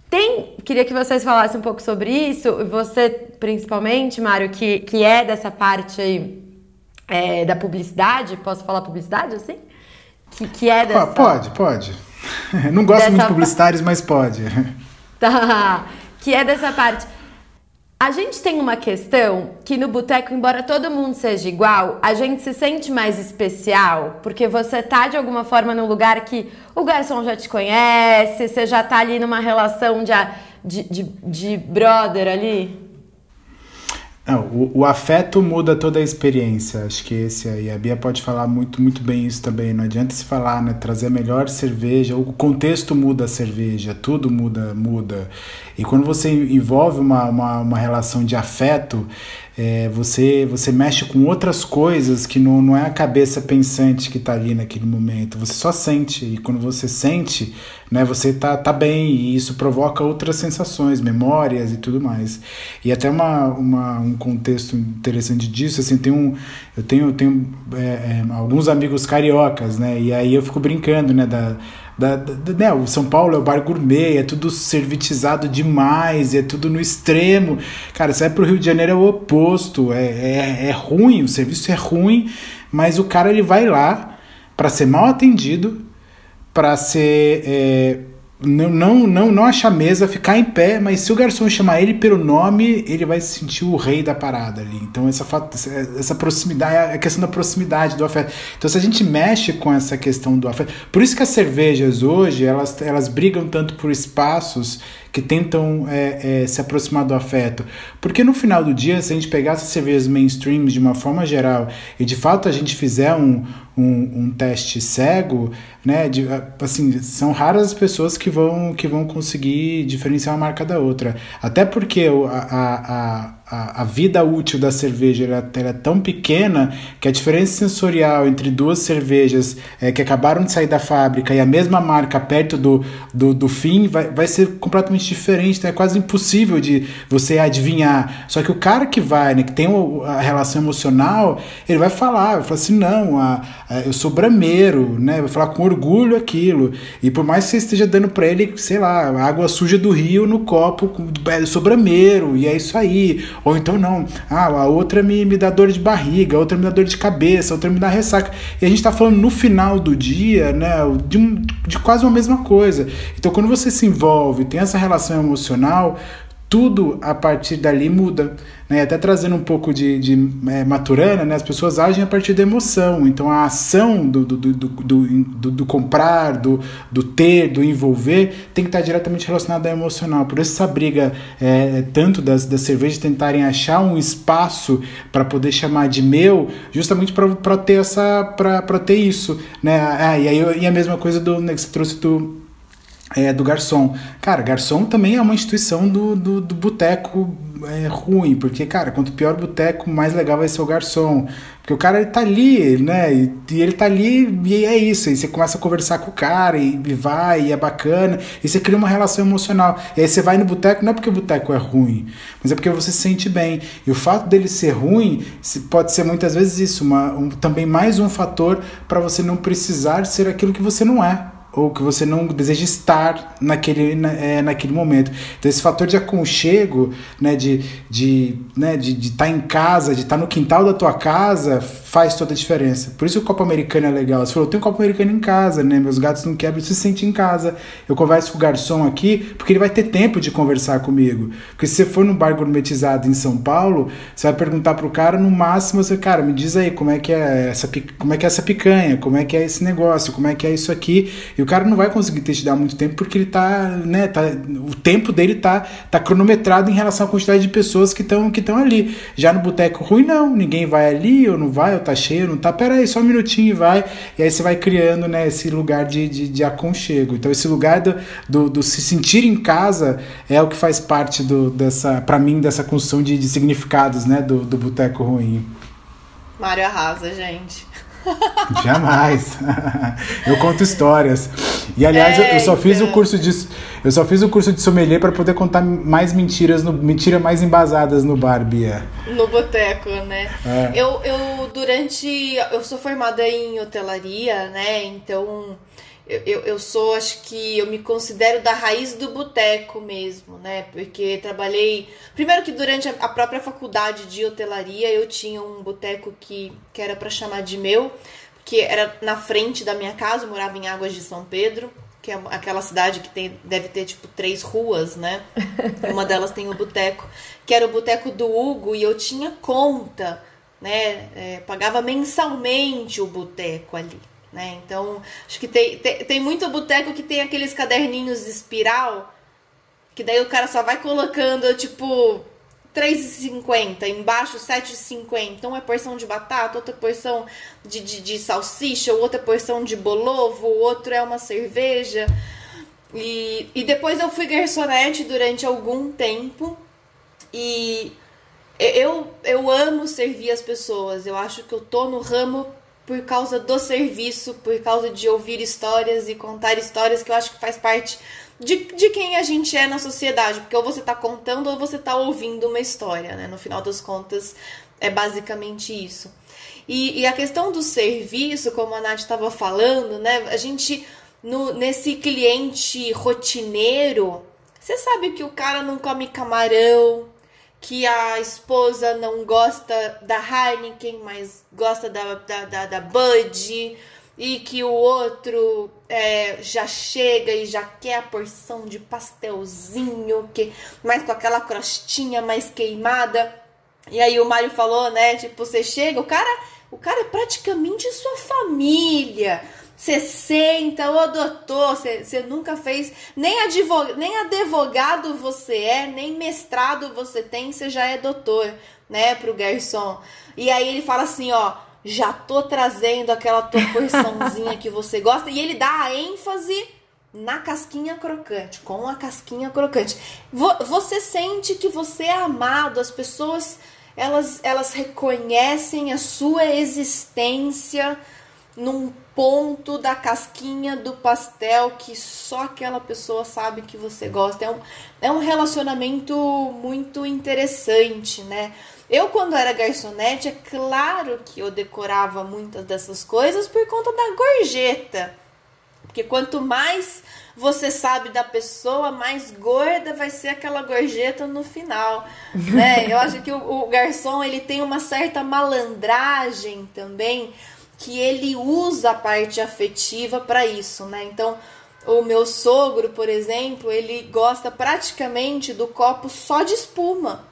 Tem, queria que vocês falassem um pouco sobre isso, você principalmente, Mário, que, que é dessa parte aí é, da publicidade, posso falar publicidade assim? Que, que é dessa... Pode, pode. Não gosto dessa... muito de publicitários, mas pode. Tá, que é dessa parte. A gente tem uma questão que no boteco, embora todo mundo seja igual, a gente se sente mais especial, porque você tá de alguma forma no lugar que o garçom já te conhece, você já tá ali numa relação de, de, de, de brother ali. Não, o, o, afeto muda toda a experiência. Acho que esse aí, a Bia pode falar muito, muito bem isso também. Não adianta se falar, né? Trazer a melhor cerveja, o contexto muda a cerveja, tudo muda, muda. E quando você envolve uma, uma, uma relação de afeto, é, você você mexe com outras coisas que não, não é a cabeça pensante que está ali naquele momento. Você só sente. E quando você sente, né, você tá, tá bem. E isso provoca outras sensações, memórias e tudo mais. E até uma, uma, um contexto interessante disso, assim, tem um, eu tenho, tenho é, é, alguns amigos cariocas, né? E aí eu fico brincando, né? Da, da, da, né, o São Paulo é o bar gourmet, é tudo servitizado demais, é tudo no extremo. Cara, você vai pro Rio de Janeiro é o oposto, é, é, é ruim, o serviço é ruim, mas o cara ele vai lá para ser mal atendido, para ser é, não, não, não, não achar mesa, ficar em pé, mas se o garçom chamar ele pelo nome, ele vai se sentir o rei da parada ali. Então, essa, essa proximidade, é a questão da proximidade do afeto. Então, se a gente mexe com essa questão do afeto, por isso que as cervejas hoje, elas, elas brigam tanto por espaços que tentam é, é, se aproximar do afeto. Porque no final do dia, se a gente pegar essas cervejas mainstream de uma forma geral e de fato a gente fizer um, um, um teste cego, né, de, assim, são raras as pessoas que vão, que vão conseguir diferenciar uma marca da outra. Até porque a, a a, a vida útil da cerveja ela, é tão pequena que a diferença sensorial entre duas cervejas é, que acabaram de sair da fábrica e a mesma marca perto do, do, do fim vai, vai ser completamente diferente. Então é quase impossível de você adivinhar. Só que o cara que vai, né, que tem a relação emocional, ele vai falar, vai falar assim, não, a, a, eu sou brameiro, né? Vai falar com orgulho aquilo. E por mais que você esteja dando para ele, sei lá, água suja do rio no copo, eu sou brameiro, e é isso aí ou então não, ah, a outra me, me dá dor de barriga, a outra me dá dor de cabeça, a outra me dá ressaca. E a gente está falando no final do dia, né, de, um, de quase uma mesma coisa. Então quando você se envolve, tem essa relação emocional, tudo a partir dali muda. Né? Até trazendo um pouco de, de é, maturana, né? as pessoas agem a partir da emoção. Então a ação do, do, do, do, do comprar, do, do ter, do envolver, tem que estar diretamente relacionada ao emocional. Por isso essa briga é, tanto das, das cervejas tentarem achar um espaço para poder chamar de meu, justamente para ter essa para ter isso. Né? Ah, e, aí, e a mesma coisa do né, que você trouxe do é, do garçom. Cara, garçom também é uma instituição do, do, do boteco é, ruim, porque, cara, quanto pior o boteco, mais legal vai ser o garçom. Porque o cara ele tá ali, né? E, e, ele tá ali e é isso. E você começa a conversar com o cara e, e vai, e é bacana. E você cria uma relação emocional. E aí você vai no boteco, não é porque o boteco é ruim, mas é porque você se sente bem. E o fato dele ser ruim pode ser muitas vezes isso, uma, um, também mais um fator para você não precisar ser aquilo que você não é ou que você não deseja estar naquele, na, é, naquele momento. Então, esse fator de aconchego, né, de estar de, né, de, de tá em casa, de estar tá no quintal da tua casa, faz toda a diferença. Por isso o copo americano é legal. Você falou, eu tenho um copo americano em casa, né? Meus gatos não quebram, se sente em casa. Eu converso com o garçom aqui, porque ele vai ter tempo de conversar comigo. Porque se você for num bar gourmetizado em São Paulo, você vai perguntar pro cara, no máximo, você, cara, me diz aí como é que é essa, como é que é essa picanha, como é que é esse negócio, como é que é isso aqui. E cara não vai conseguir te dar muito tempo porque ele tá, né, tá, o tempo dele tá, tá cronometrado em relação à quantidade de pessoas que estão que ali. Já no boteco ruim, não, ninguém vai ali, ou não vai, ou tá cheio, não tá, pera aí, só um minutinho e vai. E aí você vai criando, né, esse lugar de, de, de aconchego. Então esse lugar do, do, do, se sentir em casa é o que faz parte do, dessa, para mim, dessa construção de, de significados, né, do, do boteco ruim. Mário arrasa, gente. Jamais. eu conto histórias. E aliás, é, eu, só fiz então... o curso de eu só fiz o curso de sommelier para poder contar mais mentiras, no, mentiras mais embasadas no bar, Bia. No boteco, né? É. Eu, eu durante eu sou formada em hotelaria, né? Então eu, eu, eu, sou, acho que eu me considero da raiz do boteco mesmo, né? Porque trabalhei. Primeiro que durante a própria faculdade de hotelaria eu tinha um boteco que, que era para chamar de meu, que era na frente da minha casa, eu morava em Águas de São Pedro, que é aquela cidade que tem, deve ter tipo três ruas, né? Uma delas tem o boteco, que era o boteco do Hugo, e eu tinha conta, né? É, pagava mensalmente o boteco ali. Né? Então, acho que tem, tem, tem muito boteco que tem aqueles caderninhos de espiral, que daí o cara só vai colocando, tipo, 3,50, embaixo 7,50. Então é porção de batata, outra porção de, de, de salsicha, outra porção de bolovo, outro é uma cerveja. E, e depois eu fui garçonete durante algum tempo. E eu, eu amo servir as pessoas. Eu acho que eu tô no ramo por causa do serviço, por causa de ouvir histórias e contar histórias que eu acho que faz parte de, de quem a gente é na sociedade. Porque ou você tá contando ou você tá ouvindo uma história, né? No final das contas, é basicamente isso. E, e a questão do serviço, como a Nath estava falando, né? A gente, no, nesse cliente rotineiro, você sabe que o cara não come camarão, que a esposa não gosta da Heineken, mas gosta da, da, da, da Bud, e que o outro é, já chega e já quer a porção de pastelzinho, que mais com aquela crostinha mais queimada. E aí o Mário falou, né? Tipo, você chega, o cara, o cara é praticamente sua família. Você senta, ô doutor, você, nunca fez, nem, advogado, nem advogado você é, nem mestrado você tem, você já é doutor, né, pro garçom. E aí ele fala assim, ó, já tô trazendo aquela tua porçãozinha que você gosta, e ele dá a ênfase na casquinha crocante, com a casquinha crocante. Você sente que você é amado, as pessoas, elas, elas reconhecem a sua existência, num ponto da casquinha do pastel que só aquela pessoa sabe que você gosta. É um, é um relacionamento muito interessante, né? Eu, quando era garçonete, é claro que eu decorava muitas dessas coisas por conta da gorjeta. Porque quanto mais você sabe da pessoa, mais gorda vai ser aquela gorjeta no final, né? Eu acho que o, o garçom ele tem uma certa malandragem também que ele usa a parte afetiva para isso, né? Então, o meu sogro, por exemplo, ele gosta praticamente do copo só de espuma.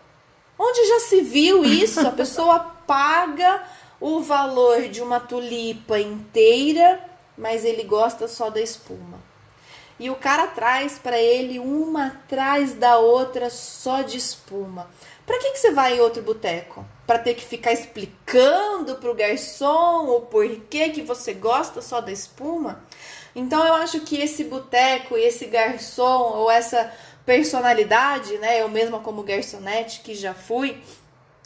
Onde já se viu isso? A pessoa paga o valor de uma tulipa inteira, mas ele gosta só da espuma. E o cara traz para ele uma atrás da outra só de espuma. Para que, que você vai em outro boteco? Para ter que ficar explicando pro garçom o porquê que você gosta só da espuma? Então eu acho que esse boteco, esse garçom ou essa personalidade, né? Eu mesma como garçonete que já fui,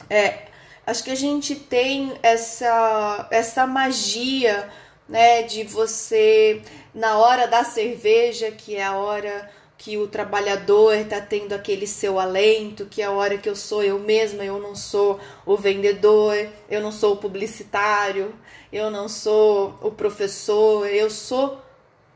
é, acho que a gente tem essa essa magia, né, de você na hora da cerveja, que é a hora que o trabalhador está tendo aquele seu alento, que a hora que eu sou eu mesma, eu não sou o vendedor, eu não sou o publicitário, eu não sou o professor, eu sou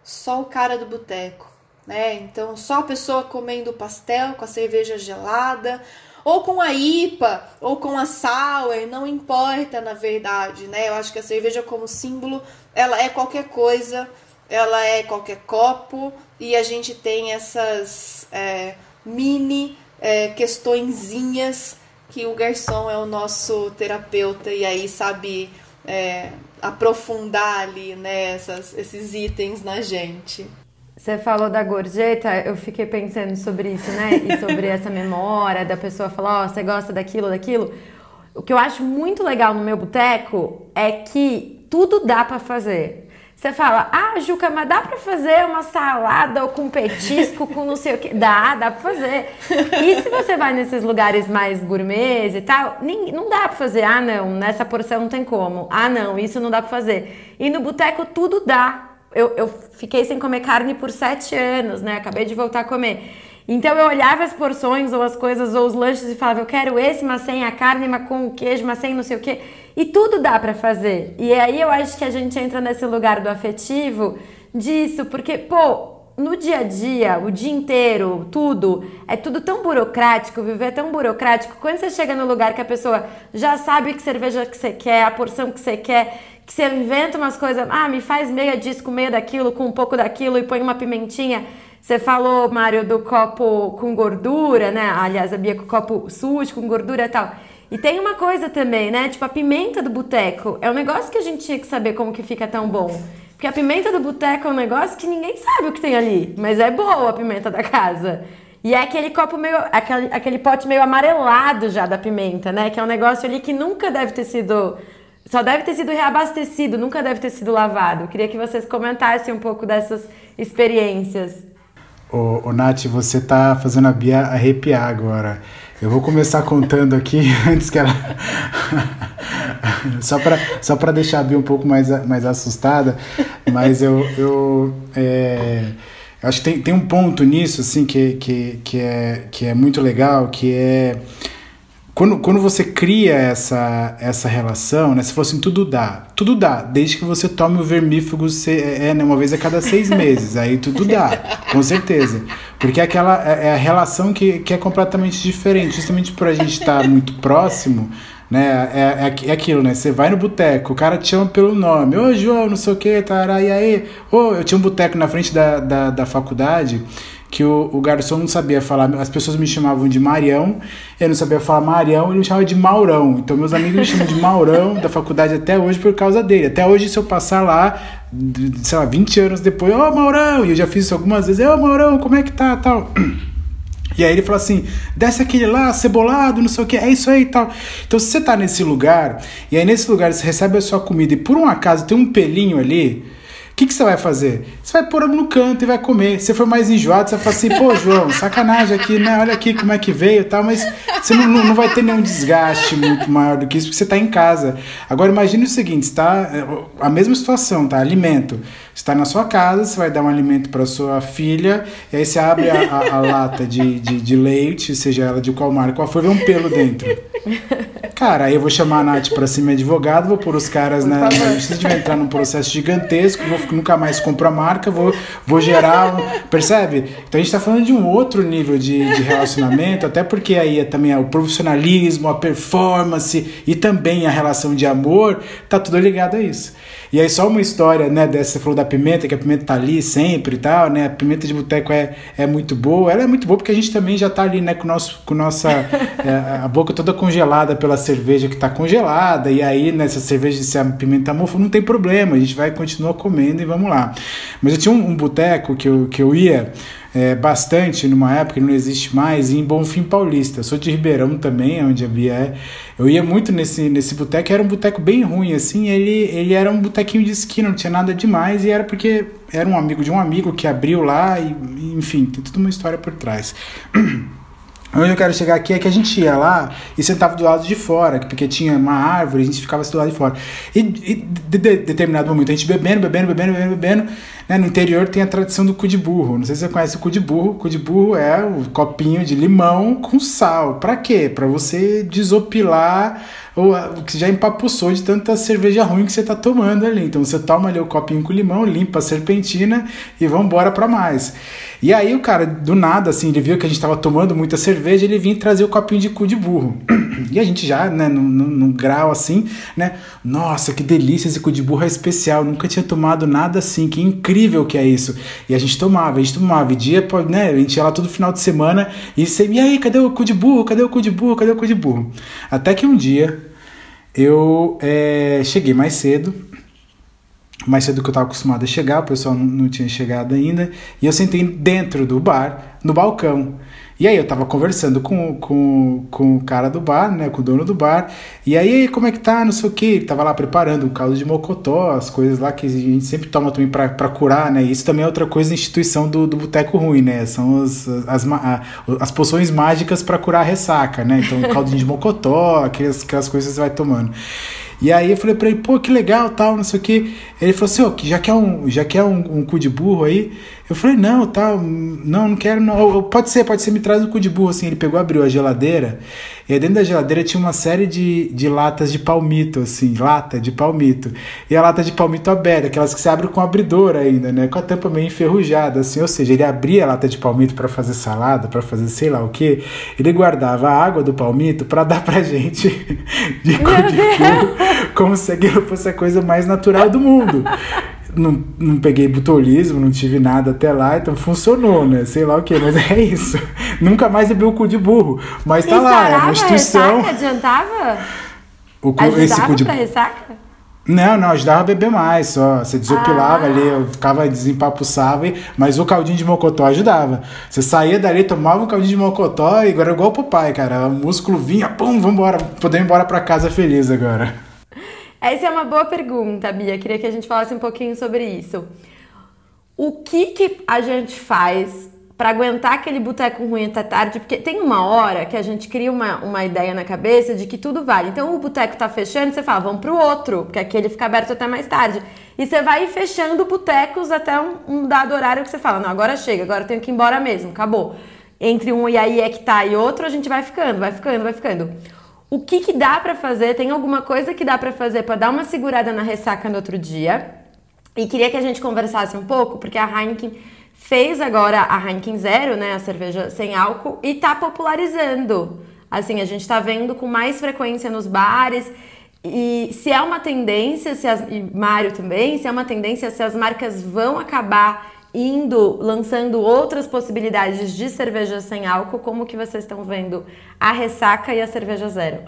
só o cara do boteco, né? Então, só a pessoa comendo pastel com a cerveja gelada, ou com a IPA, ou com a sour, não importa na verdade, né? Eu acho que a cerveja como símbolo, ela é qualquer coisa ela é qualquer copo e a gente tem essas é, mini é, questõezinhas que o garçom é o nosso terapeuta e aí sabe é, aprofundar ali né, essas, esses itens na gente. Você falou da gorjeta, eu fiquei pensando sobre isso, né? E sobre essa memória da pessoa falar, ó, oh, você gosta daquilo, daquilo. O que eu acho muito legal no meu boteco é que tudo dá para fazer. Você fala, ah, Juca, mas dá pra fazer uma salada ou com petisco, com não sei o que. Dá, dá pra fazer. E se você vai nesses lugares mais gourmets e tal, nem, não dá pra fazer. Ah, não, nessa porção não tem como. Ah, não, isso não dá pra fazer. E no boteco tudo dá. Eu, eu fiquei sem comer carne por sete anos, né? Acabei de voltar a comer. Então eu olhava as porções ou as coisas ou os lanches e falava, eu quero esse, mas sem a carne, mas com o queijo, mas sem não sei o que. E tudo dá para fazer. E aí eu acho que a gente entra nesse lugar do afetivo disso, porque, pô, no dia a dia, o dia inteiro, tudo, é tudo tão burocrático, viver é tão burocrático. Quando você chega no lugar que a pessoa já sabe que cerveja que você quer, a porção que você quer, que você inventa umas coisas, ah, me faz meia disso com meia daquilo, com um pouco daquilo e põe uma pimentinha você falou, Mário, do copo com gordura, né? Aliás, a Bia com copo sujo, com gordura e tal. E tem uma coisa também, né? Tipo, a pimenta do boteco. É um negócio que a gente tinha que saber como que fica tão bom. Porque a pimenta do boteco é um negócio que ninguém sabe o que tem ali. Mas é boa a pimenta da casa. E é aquele copo meio. Aquele, aquele pote meio amarelado já da pimenta, né? Que é um negócio ali que nunca deve ter sido. Só deve ter sido reabastecido, nunca deve ter sido lavado. Queria que vocês comentassem um pouco dessas experiências. Ô, ô Nath, você tá fazendo a Bia arrepiar agora. Eu vou começar contando aqui antes que ela. só para só deixar a Bia um pouco mais, mais assustada, mas eu, eu é, acho que tem, tem um ponto nisso assim que, que, que, é, que é muito legal, que é quando, quando você cria essa, essa relação, né? Se fosse em tudo dá. Tudo dá, desde que você tome o vermífugo é, é, né, uma vez a cada seis meses. Aí tudo dá, com certeza. Porque é aquela é, é a relação que, que é completamente diferente. Justamente por a gente estar tá muito próximo, né? É, é, é aquilo, né? Você vai no boteco, o cara te chama pelo nome. Ô, João, não sei o que, tará, e aí? Ô, eu tinha um boteco na frente da, da, da faculdade que o, o garçom não sabia falar, as pessoas me chamavam de Marião, eu não sabia falar Marião, ele me chamava de Maurão. Então meus amigos me chamam de Maurão da faculdade até hoje por causa dele. Até hoje, se eu passar lá, sei lá, 20 anos depois, ô oh, Maurão, e eu já fiz isso algumas vezes, ô oh, Maurão, como é que tá, tal. E aí ele falou assim: desce aquele lá, cebolado, não sei o que, é isso aí e tal. Então, se você tá nesse lugar, e aí nesse lugar você recebe a sua comida e por um acaso tem um pelinho ali, o que, que você vai fazer? Você vai pôr no canto e vai comer. Se for mais enjoado, você vai falar assim, pô, João, sacanagem aqui, né? Olha aqui como é que veio e tal, mas você não, não vai ter nenhum desgaste muito maior do que isso, porque você está em casa. Agora imagine o seguinte, está a mesma situação, tá? Alimento. Você está na sua casa, você vai dar um alimento para sua filha, e aí você abre a, a, a lata de, de, de, leite, seja ela de qual marca, qual for, vê um pelo dentro. Cara, aí eu vou chamar a Nath para ser minha advogada, vou pôr os caras na. A gente vai entrar num processo gigantesco, vou nunca mais compro a marca, vou, vou gerar. Um, percebe? Então a gente está falando de um outro nível de, de relacionamento, até porque aí é também é o profissionalismo, a performance e também a relação de amor, tá tudo ligado a isso. E aí só uma história, né, dessa, você falou da pimenta, que a pimenta tá ali sempre e tal, né, a pimenta de boteco é, é muito boa, ela é muito boa porque a gente também já tá ali, né, com, nosso, com nossa, é, a boca toda congelada pela cerveja que tá congelada, e aí, nessa né, cerveja, se a pimenta mofa, não tem problema, a gente vai continuar comendo e vamos lá. Mas eu tinha um, um boteco que eu, que eu ia, é, bastante numa época que não existe mais, em Bonfim Paulista. Eu sou de Ribeirão também, onde a Bia é. Eu ia muito nesse, nesse boteco, era um boteco bem ruim, assim. Ele, ele era um botequinho de esquina, não tinha nada demais, e era porque era um amigo de um amigo que abriu lá, e enfim, tem toda uma história por trás. Onde eu quero chegar aqui é que a gente ia lá e sentava do lado de fora, porque tinha uma árvore, a gente ficava do lado de fora. E, e de, de, determinado momento, a gente bebendo, bebendo, bebendo, bebendo, bebendo. Né? No interior tem a tradição do cu de burro. Não sei se você conhece o cu de burro. O cu de burro é o copinho de limão com sal. Para quê? Para você desopilar o que já empapuçou de tanta cerveja ruim que você tá tomando ali. Então você toma ali o copinho com limão, limpa a serpentina e vambora para mais. E aí o cara, do nada, assim, ele viu que a gente tava tomando muita cerveja, ele vinha trazer o copinho de cu de burro. E a gente já, né, num, grau assim, né? Nossa, que delícia, esse cu de burro é especial. Nunca tinha tomado nada assim, que incrível que é isso. E a gente tomava, a gente tomava. E dia, né, a gente ia lá todo final de semana e você, e aí, cadê o cu de burro? Cadê o cu de burro? Cadê o cu de burro? Até que um dia eu é, cheguei mais cedo, mais cedo que eu estava acostumado a chegar, o pessoal não, não, tinha chegado ainda, e eu sentei dentro do bar, no balcão. E aí eu tava conversando com, com, com o cara do bar, né, com o dono do bar, e aí como é que tá, não sei o que, ele tava lá preparando um caldo de mocotó, as coisas lá que a gente sempre toma também pra, pra curar, né, isso também é outra coisa da instituição do, do Boteco Ruim, né, são as, as, as, as poções mágicas para curar a ressaca, né, então caldinho de mocotó, aquelas, aquelas coisas que você vai tomando. E aí eu falei pra ele, pô, que legal, tal, não sei o que. Ele falou assim, ó, oh, já quer um, já um, um cu de burro aí? Eu falei, não, tal, não, não quero, não. Pode ser, pode ser, me traz um cu de burro, assim. Ele pegou, abriu a geladeira, e dentro da geladeira tinha uma série de, de latas de palmito, assim, lata de palmito. E a lata de palmito aberta, aquelas que se abre com abridor ainda, né? Com a tampa meio enferrujada, assim. Ou seja, ele abria a lata de palmito para fazer salada, para fazer sei lá o que. Ele guardava a água do palmito para dar pra gente de cu de burro, como se aquilo fosse a coisa mais natural do mundo não, não peguei butolismo, não tive nada até lá, então funcionou, né? Sei lá o que, mas é isso. Nunca mais bebi o cu de burro. Mas tá e lá, é uma instituição. Ressaca, adiantava? O cu, Ajudava esse cu de... pra ressaca? Não, não, ajudava a beber mais só. Você desopilava ah. ali, eu ficava desempapuçava, mas o caldinho de mocotó ajudava. Você saía dali, tomava um caldinho de mocotó e agora é igual o papai, cara. O músculo vinha, pum, vambora, podemos ir embora pra casa feliz agora. Essa é uma boa pergunta, Bia. Queria que a gente falasse um pouquinho sobre isso. O que, que a gente faz para aguentar aquele boteco ruim até tarde, porque tem uma hora que a gente cria uma, uma ideia na cabeça de que tudo vale. Então o boteco tá fechando, você fala, vamos pro outro, porque aquele fica aberto até mais tarde. E você vai fechando botecos até um, um, dado horário que você fala, não, agora chega, agora eu tenho que ir embora mesmo, acabou. Entre um e aí é que tá e outro, a gente vai ficando, vai ficando, vai ficando. O que, que dá para fazer? Tem alguma coisa que dá para fazer para dar uma segurada na ressaca no outro dia? E queria que a gente conversasse um pouco, porque a Heineken fez agora a Heineken Zero, né, a cerveja sem álcool, e tá popularizando. Assim, a gente tá vendo com mais frequência nos bares. E se é uma tendência, se as, e Mário também, se é uma tendência, se as marcas vão acabar indo, lançando outras possibilidades de cerveja sem álcool, como que vocês estão vendo a ressaca e a cerveja zero?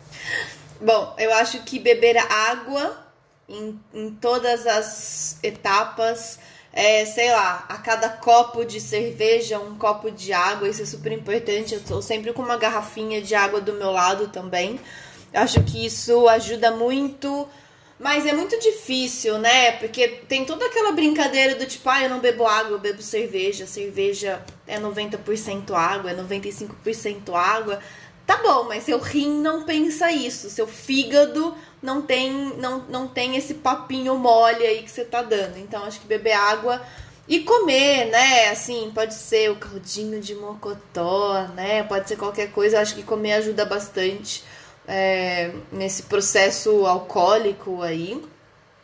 Bom, eu acho que beber água em, em todas as etapas é, sei lá, a cada copo de cerveja, um copo de água, isso é super importante. Eu tô sempre com uma garrafinha de água do meu lado também. Acho que isso ajuda muito, mas é muito difícil, né? Porque tem toda aquela brincadeira do tipo, ah, eu não bebo água, eu bebo cerveja. Cerveja é 90% água, é 95% água. Tá bom, mas seu rim não pensa isso, seu fígado não tem, não, não tem esse papinho mole aí que você tá dando. Então, acho que beber água e comer, né? Assim, pode ser o caldinho de mocotó, né? Pode ser qualquer coisa. Acho que comer ajuda bastante é, nesse processo alcoólico aí.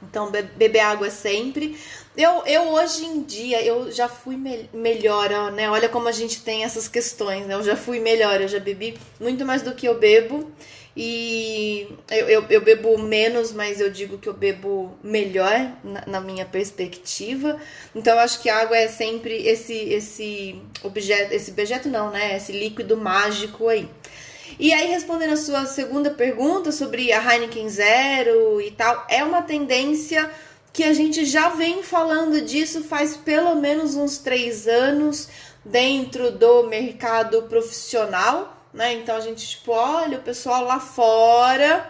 Então, be beber água sempre. Eu, eu hoje em dia, eu já fui me melhor, né? Olha como a gente tem essas questões, né? Eu já fui melhor, eu já bebi muito mais do que eu bebo. E eu, eu, eu, bebo menos, mas eu digo que eu bebo melhor na, na, minha perspectiva. Então eu acho que a água é sempre esse esse objeto, esse objeto não, né? Esse líquido mágico aí. E aí, respondendo a sua segunda pergunta sobre a Heineken Zero e tal, é uma tendência que a gente já vem falando disso faz pelo menos uns três anos dentro do mercado profissional né? Então a gente, tipo, olha, o pessoal lá fora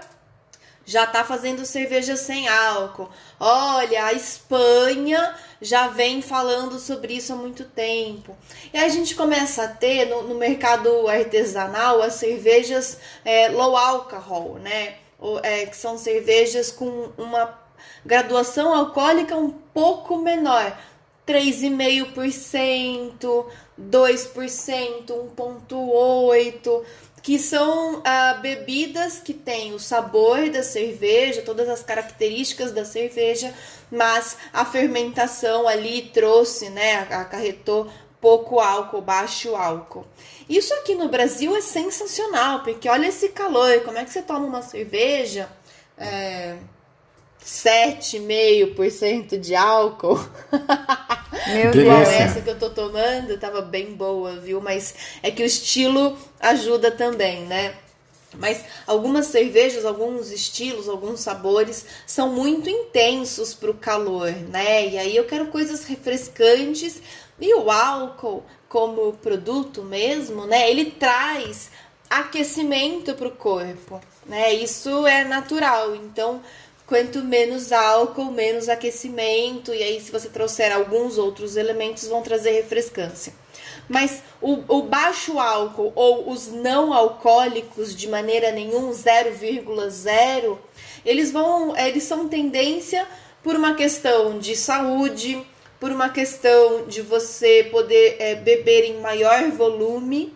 já tá fazendo cerveja sem álcool. Olha, a Espanha já vem falando sobre isso há muito tempo. E a gente começa a ter no, no mercado artesanal as cervejas é, low alcohol, né? É, que são cervejas com uma graduação alcoólica um pouco menor. 3,5%, 2%, 1,8%, que são ah, bebidas que têm o sabor da cerveja, todas as características da cerveja, mas a fermentação ali trouxe, né, acarretou pouco álcool, baixo álcool. Isso aqui no Brasil é sensacional, porque olha esse calor, como é que você toma uma cerveja? É, 7,5% de álcool. Meu Deus. Essa que eu tô tomando tava bem boa, viu? Mas é que o estilo ajuda também, né? Mas algumas cervejas, alguns estilos, alguns sabores são muito intensos para o calor, né? E aí eu quero coisas refrescantes e o álcool como produto mesmo, né? Ele traz aquecimento para o corpo, né? Isso é natural. Então quanto menos álcool, menos aquecimento, e aí se você trouxer alguns outros elementos vão trazer refrescância. Mas o, o baixo álcool ou os não alcoólicos de maneira nenhum, 0,0, eles vão, eles são tendência por uma questão de saúde, por uma questão de você poder é, beber em maior volume,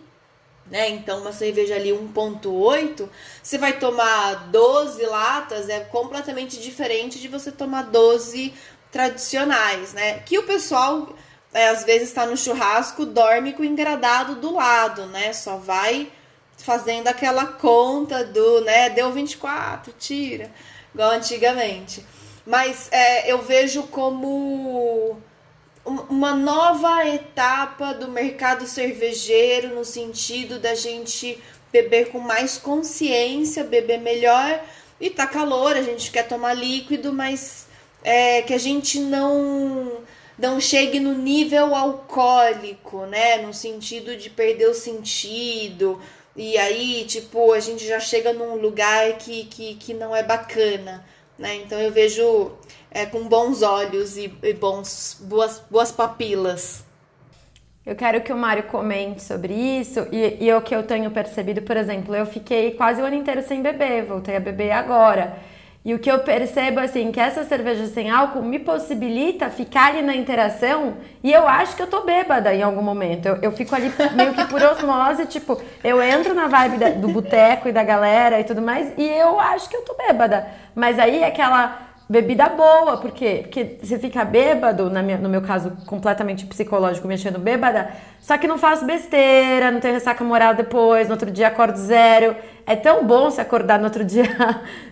né? Então, uma cerveja ali 1.8, você vai tomar 12 latas, é completamente diferente de você tomar 12 tradicionais, né? Que o pessoal é, às vezes está no churrasco, dorme com o engradado do lado, né? Só vai fazendo aquela conta do, né? Deu 24, tira, igual antigamente. Mas é, eu vejo como uma nova etapa do mercado cervejeiro no sentido da gente beber com mais consciência, beber melhor. E tá calor, a gente quer tomar líquido, mas é, que a gente não não chegue no nível alcoólico, né? No sentido de perder o sentido. E aí, tipo, a gente já chega num lugar que, que, que não é bacana, né? Então eu vejo é, com bons olhos e, e, bons, boas, boas papilas. Eu quero que o Mário comente sobre isso e, e o que eu tenho percebido, por exemplo, eu fiquei quase o ano inteiro sem beber, voltei a beber agora. E o que eu percebo, assim, que essa cerveja sem álcool me possibilita ficar ali na interação e eu acho que eu tô bêbada em algum momento. Eu, eu fico ali meio que por osmose, tipo, eu entro na vibe da, do boteco e da galera e tudo mais e eu acho que eu tô bêbada. Mas aí é aquela bebida boa, por quê? Porque você fica bêbado, minha, no meu caso, completamente psicológico, mexendo bêbada, só que não faço besteira, não tenho ressaca moral depois, no outro dia acordo zero. É tão bom se acordar no outro dia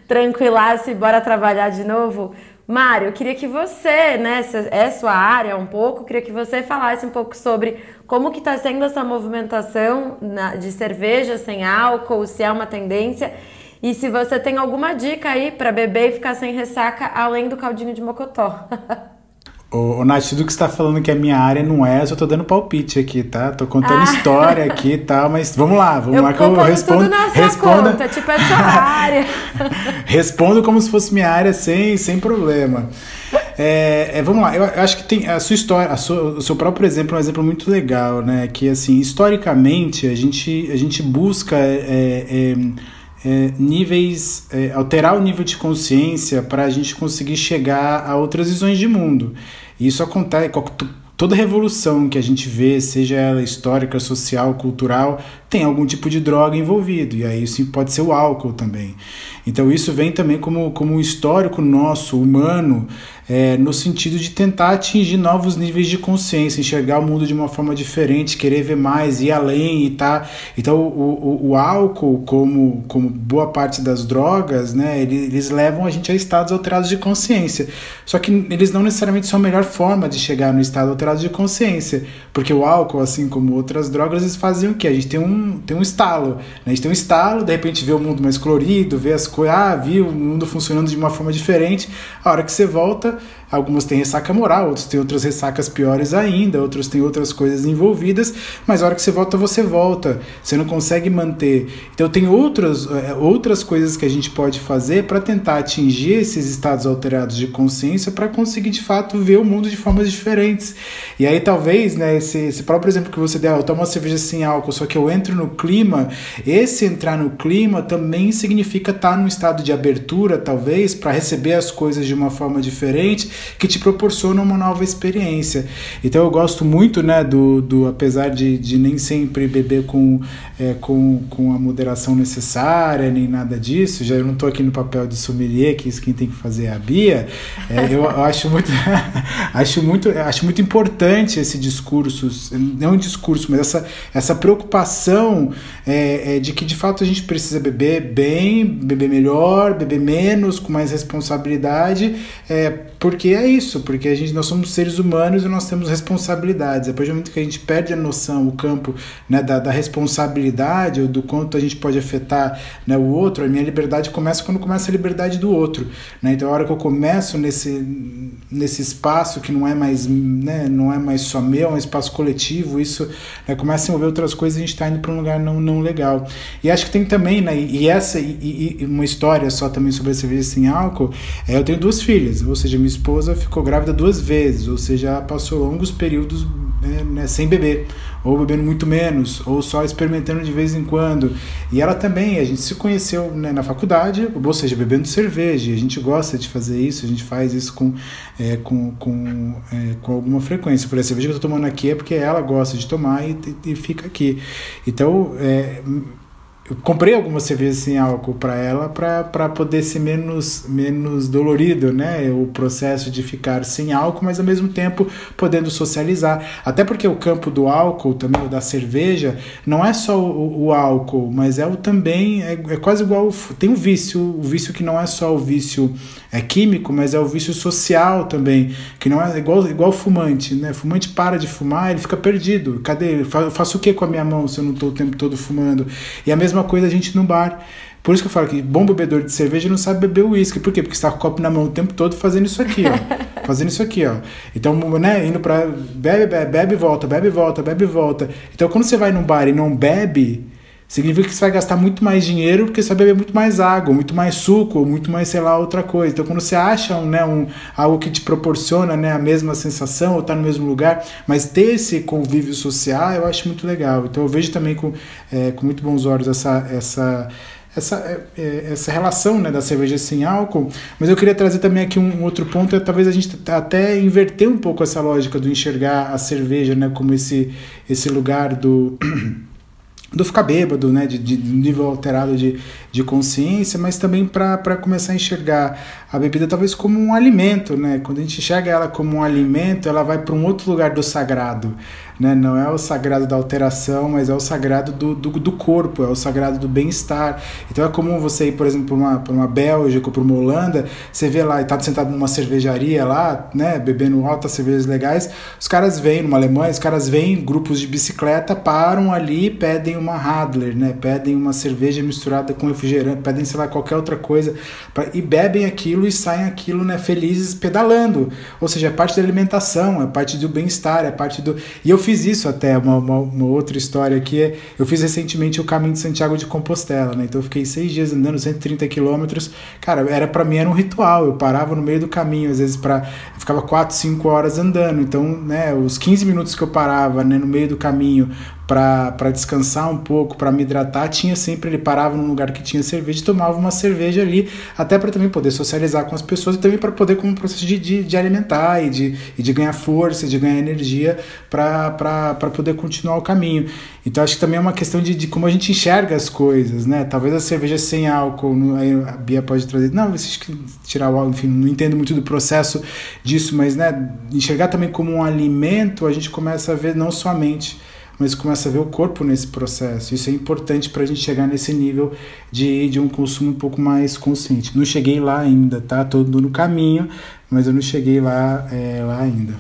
tranquilaço e bora trabalhar de novo. Mário, eu queria que você, né, é sua área um pouco, queria que você falasse um pouco sobre como que está sendo essa movimentação na, de cerveja sem álcool, se é uma tendência e se você tem alguma dica aí para beber e ficar sem ressaca além do caldinho de mocotó. Ô, ô Nath, tudo que você tá falando que a minha área não é, eu só tô dando palpite aqui, tá? Tô contando ah. história aqui e tá? tal, mas vamos lá, vamos eu lá que eu respondo. Tudo na sua responda... conta, tipo, é sua área. respondo como se fosse minha área sem, sem problema. É, é, vamos lá, eu, eu, acho que tem a sua história, a sua, o seu próprio exemplo é um exemplo muito legal, né? Que assim, historicamente a gente, a gente busca. É, é níveis, é, alterar o nível de consciência para a gente conseguir chegar a outras visões de mundo. E isso acontece, toda revolução que a gente vê, seja ela histórica, social, cultural, tem algum tipo de droga envolvido, e aí isso pode ser o álcool também. Então isso vem também como, como um histórico nosso, humano, é, no sentido de tentar atingir novos níveis de consciência, enxergar o mundo de uma forma diferente, querer ver mais, ir além e tá. Então o, o, o álcool, como, como boa parte das drogas, né, eles, eles levam a gente a estados alterados de consciência. Só que eles não necessariamente são a melhor forma de chegar no estado alterado de consciência, porque o álcool, assim como outras drogas, eles fazem o que? A gente tem um, tem um estalo, né? a gente tem um estalo, de repente vê o mundo mais colorido, vê as coisas, ah, vi o mundo funcionando de uma forma diferente. A hora que você volta, Algumas têm ressaca moral, outros têm outras ressacas piores ainda, outros têm outras coisas envolvidas, mas a hora que você volta, você volta. Você não consegue manter. Então tem outras, eh, outras coisas que a gente pode fazer para tentar atingir esses estados alterados de consciência para conseguir de fato ver o mundo de formas diferentes. E aí talvez, né, esse, esse próprio exemplo que você deu, eu tomo uma cerveja sem álcool, só que eu entro no clima, esse entrar no clima também significa estar tá num estado de abertura, talvez, para receber as coisas de uma forma diferente que te proporcionam uma nova experiência. Então eu gosto muito, né, do, do apesar de, de nem sempre beber com, é, com, com a moderação necessária, nem nada disso, já eu não estou aqui no papel de sommelier, que isso quem tem que fazer é a Bia, é, eu, acho muito, acho muito, acho muito importante esse discurso, não um discurso, mas essa, essa preocupação é, é de que de fato a gente precisa beber bem, beber melhor, beber menos, com mais responsabilidade, é, porque é isso, porque a gente, nós somos seres humanos e nós temos responsabilidades. Partir do momento que a gente perde a noção, o campo né, da, da responsabilidade, ou do quanto a gente pode afetar né, o outro, a minha liberdade começa quando começa a liberdade do outro. Né? Então a hora que eu começo nesse, nesse espaço que não é mais, né, não é mais só meu, é um espaço coletivo, isso né, começa a envolver outras coisas e a gente está indo para um lugar não, não legal. E acho que tem também, né, e essa, e, e uma história só também sobre a cerveja sem álcool, é, eu tenho duas filhas, ou seja, minha esposa ficou grávida duas vezes, ou seja, passou longos períodos né, né, sem beber, ou bebendo muito menos, ou só experimentando de vez em quando. E ela também, a gente se conheceu né, na faculdade, ou seja, bebendo cerveja. A gente gosta de fazer isso, a gente faz isso com, é, com, com, é, com alguma frequência. Por exemplo, a cerveja que eu estou tomando aqui é porque ela gosta de tomar e, e fica aqui. Então, é, eu comprei algumas cervejas sem álcool para ela para poder ser menos, menos dolorido, né? O processo de ficar sem álcool, mas ao mesmo tempo podendo socializar. Até porque o campo do álcool, também, da cerveja, não é só o, o álcool, mas é o também, é, é quase igual. Tem um vício, o vício que não é só o vício é químico, mas é o vício social também, que não é igual, igual fumante, né? Fumante para de fumar, ele fica perdido. Cadê? Eu faço o que com a minha mão se eu não estou o tempo todo fumando? E a mesma coisa a gente no bar. Por isso que eu falo que bom bebedor de cerveja não sabe beber uísque. Por quê? Porque está com o copo na mão o tempo todo fazendo isso aqui, ó. fazendo isso aqui, ó. Então, né, indo para bebe, bebe, bebe, volta, bebe, volta, bebe, volta. Então, quando você vai num bar e não bebe, significa que você vai gastar muito mais dinheiro porque você vai beber muito mais água, muito mais suco, muito mais, sei lá, outra coisa. Então, quando você acha né, um, algo que te proporciona né, a mesma sensação, ou tá no mesmo lugar, mas ter esse convívio social, eu acho muito legal. Então, eu vejo também com, é, com muito bons olhos essa. essa essa, é, é, essa relação né, da cerveja sem álcool, mas eu queria trazer também aqui um, um outro ponto, é talvez a gente até inverter um pouco essa lógica do enxergar a cerveja né, como esse, esse lugar do do ficar bêbado, né, de, de nível alterado de, de consciência, mas também para começar a enxergar a bebida talvez como um alimento, né? Quando a gente enxerga ela como um alimento, ela vai para um outro lugar do sagrado né? Não é o sagrado da alteração, mas é o sagrado do, do, do corpo, é o sagrado do bem-estar. Então é comum você ir, por exemplo, para uma, uma Bélgica ou para uma Holanda, você vê lá e tá sentado numa cervejaria lá, né, bebendo altas cervejas legais, os caras vêm, numa Alemanha, os caras vêm grupos de bicicleta, param ali, pedem uma Radler, né, pedem uma cerveja misturada com refrigerante, pedem, sei lá, qualquer outra coisa, pra, e bebem aquilo e saem aquilo, né, felizes pedalando. Ou seja, é parte da alimentação, é parte do bem-estar, é parte do... E eu fiz isso até, uma, uma, uma, outra história aqui é, eu fiz recentemente o caminho de Santiago de Compostela, né? Então eu fiquei seis dias andando 130 quilômetros, cara, era para mim era um ritual, eu parava no meio do caminho, às vezes para ficava 4, 5 horas andando, então, né, os 15 minutos que eu parava, né, no meio do caminho para descansar um pouco, para me hidratar, tinha sempre, ele parava num lugar que tinha cerveja e tomava uma cerveja ali, até para também poder socializar com as pessoas e também para poder como um processo de, de, de, alimentar e de, e de ganhar força, de ganhar energia para poder continuar o caminho. Então acho que também é uma questão de, de como a gente enxerga as coisas, né? Talvez a cerveja sem álcool, a Bia pode trazer, não, vocês que tirar o álcool, enfim, não entendo muito do processo disso, mas né, enxergar também como um alimento, a gente começa a ver não somente mas começa a ver o corpo nesse processo. Isso é importante para a gente chegar nesse nível de, de um consumo um pouco mais consciente. Não cheguei lá ainda, tá? Todo no caminho, mas eu não cheguei lá, é, lá ainda.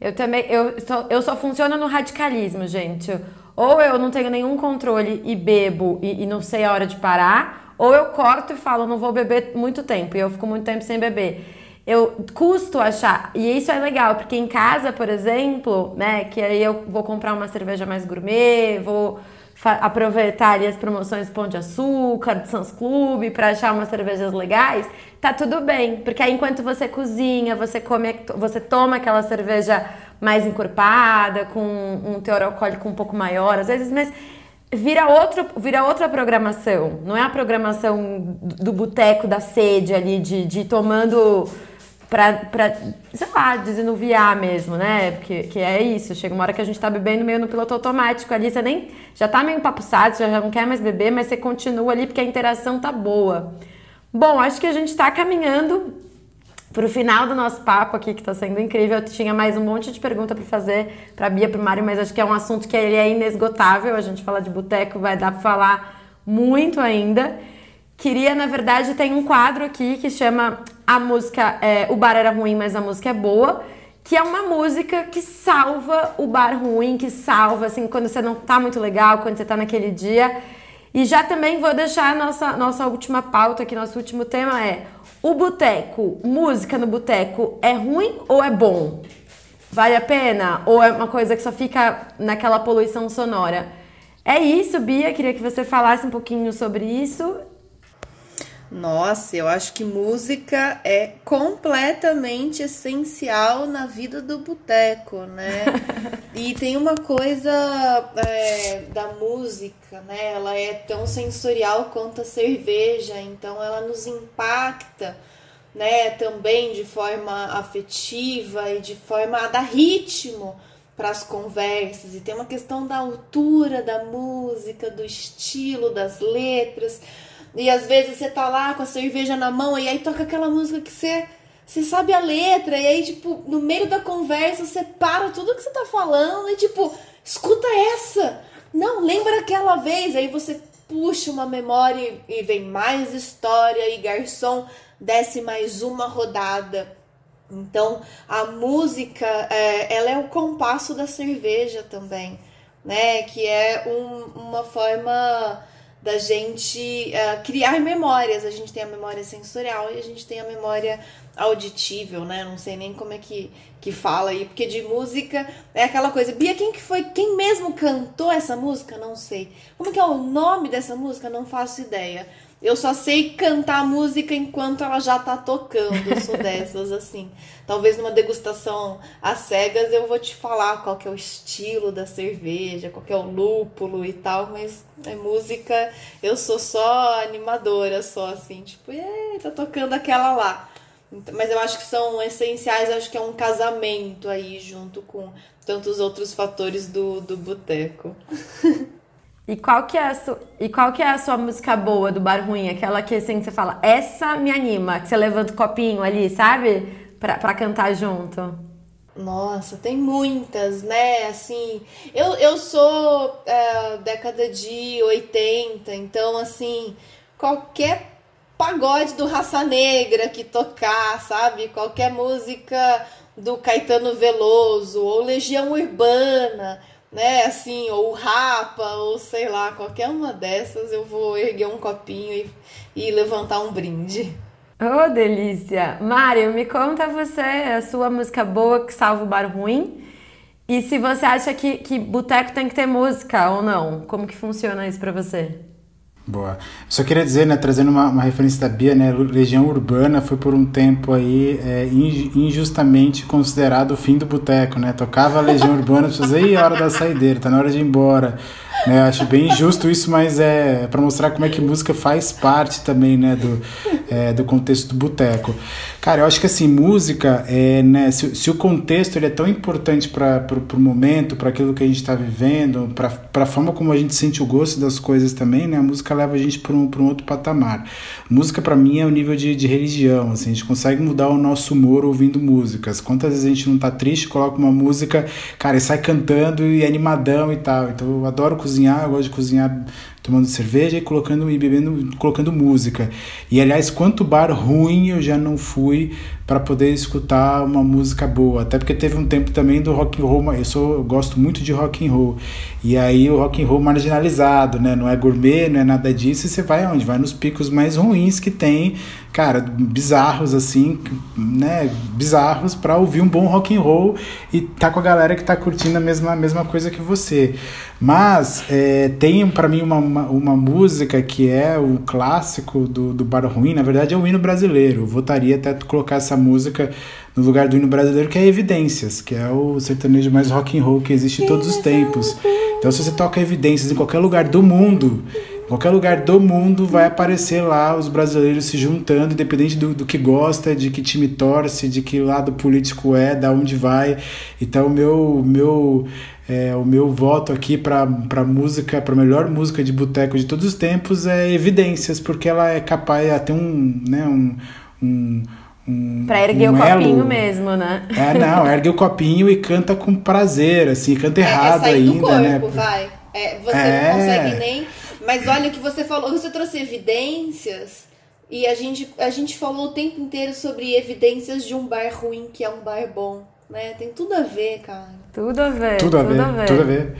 Eu também, eu só, eu só funciono no radicalismo, gente. Ou eu não tenho nenhum controle e bebo e, e não sei a hora de parar, ou eu corto e falo, não vou beber muito tempo, e eu fico muito tempo sem beber eu custo achar. E isso é legal, porque em casa, por exemplo, né, que aí eu vou comprar uma cerveja mais gourmet, vou aproveitar ali as promoções do Pão de Açúcar, do Sans Club, para achar umas cervejas legais, tá tudo bem. Porque aí enquanto você cozinha, você come, você toma aquela cerveja mais encorpada, com um teor alcoólico um pouco maior, às vezes, mas vira, outro, vira outra programação. Não é a programação do boteco da sede ali, de, de tomando pra, pra, sei lá, desenuviar mesmo, né? Porque que é isso, chega uma hora que a gente tá bebendo meio no piloto automático ali, você nem, já tá meio papuçado, você já não quer mais beber, mas você continua ali porque a interação tá boa. Bom, acho que a gente tá caminhando pro final do nosso papo aqui, que tá sendo incrível. Eu tinha mais um monte de pergunta para fazer pra Bia, pro Mário, mas acho que é um assunto que ele é inesgotável. A gente fala de boteco, vai dar pra falar muito ainda. Queria, na verdade, tem um quadro aqui que chama a música é, O Bar Era Ruim, mas a música é boa, que é uma música que salva o bar ruim, que salva, assim, quando você não tá muito legal, quando você tá naquele dia. E já também vou deixar a nossa, nossa última pauta aqui, nosso último tema é o boteco, música no boteco é ruim ou é bom? Vale a pena? Ou é uma coisa que só fica naquela poluição sonora? É isso, Bia. Queria que você falasse um pouquinho sobre isso nossa, eu acho que música é completamente essencial na vida do boteco, né? e tem uma coisa é, da música, né? Ela é tão sensorial quanto a cerveja, então ela nos impacta, né? Também de forma afetiva e de forma a dar ritmo para as conversas. E tem uma questão da altura da música, do estilo, das letras e às vezes você tá lá com a cerveja na mão e aí toca aquela música que você, você sabe a letra. E aí, tipo, no meio da conversa você para tudo que você tá falando e, tipo, escuta essa. Não, lembra aquela vez. Aí você puxa uma memória e vem mais história e garçom desce mais uma rodada. Então, a música, é, ela é o compasso da cerveja também, né? Que é um, uma forma da gente uh, criar memórias. A gente tem a memória sensorial e a gente tem a memória auditível, né? Não sei nem como é que, que fala aí, porque de música é aquela coisa. Bia, quem que foi? Quem mesmo cantou essa música? Não sei. Como que é o nome dessa música? Não faço ideia. Eu só sei cantar música enquanto ela já tá tocando. Eu sou dessas, assim. Talvez numa degustação às cegas eu vou te falar qual que é o estilo da cerveja, qual que é o lúpulo e tal, mas é música, eu sou só animadora, só assim, tipo, tá tocando aquela lá. Então, mas eu acho que são essenciais, acho que é um casamento aí junto com tantos outros fatores do, do boteco. E qual, que é a su... e qual que é a sua música boa do Bar Ruim? Aquela que assim, você fala, essa me anima, que você levanta o copinho ali, sabe? Pra, pra cantar junto. Nossa, tem muitas, né? Assim, eu, eu sou é, década de 80, então assim, qualquer pagode do Raça Negra que tocar, sabe? Qualquer música do Caetano Veloso, ou Legião Urbana né, assim, ou rapa, ou sei lá, qualquer uma dessas, eu vou erguer um copinho e, e levantar um brinde. Oh, delícia! Mário, me conta você a sua música boa que salva o bar ruim. E se você acha que, que boteco tem que ter música ou não? Como que funciona isso para você? Boa. Só queria dizer, né, trazendo uma, uma, referência da Bia, né, Legião Urbana foi por um tempo aí é, injustamente considerado o fim do boteco, né? Tocava a Legião Urbana, as pessoas, aí, hora da saideira, tá na hora de ir embora. Né? Acho bem injusto isso, mas é para mostrar como é que música faz parte também, né, do, é, do contexto do boteco. Cara, eu acho que assim, música, é, né, se, se o contexto ele é tão importante para o momento, para aquilo que a gente está vivendo, para a forma como a gente sente o gosto das coisas também, né, a música leva a gente para um, um outro patamar. Música, para mim, é um nível de, de religião. Assim, a gente consegue mudar o nosso humor ouvindo músicas. Quantas vezes a gente não tá triste, coloca uma música, cara, e sai cantando e é animadão e tal. Então eu adoro cozinhar, eu gosto de cozinhar tomando cerveja e colocando e bebendo, colocando música. E aliás, quanto bar ruim eu já não fui para poder escutar uma música boa. Até porque teve um tempo também do rock and roll, eu sou eu gosto muito de rock and roll. E aí o rock and roll marginalizado, né? Não é gourmet, não é nada disso, e você vai aonde? Vai nos picos mais ruins que tem, cara, bizarros assim, né? Bizarros para ouvir um bom rock and roll e tá com a galera que tá curtindo a mesma, a mesma coisa que você. Mas é, tem para mim uma, uma, uma, música que é o clássico do, do Bar Ruim, na verdade é o hino brasileiro. Eu votaria até colocar essa música no lugar do hino brasileiro, que é Evidências, que é o sertanejo mais rock and roll que existe em todos os tempos. Então, se você toca Evidências em qualquer lugar do mundo, qualquer lugar do mundo vai aparecer lá os brasileiros se juntando, independente do, do que gosta, de que time torce, de que lado político é, da onde vai. Então, o meu, meu é, o meu voto aqui para música, para melhor música de boteco de todos os tempos é Evidências, porque ela é capaz, ela tem um, né, um, um um, pra erguer um o copinho mesmo, né? É, não, ergue o copinho e canta com prazer, assim, canta errado é, é ainda, corpo, né? Vai. É, você é. não consegue nem. Mas olha o que você falou, você trouxe evidências e a gente, a gente falou o tempo inteiro sobre evidências de um bar ruim que é um bar bom, né? Tem tudo a ver, cara. Tudo a ver. Tudo a, tudo ver, a ver. Tudo a ver.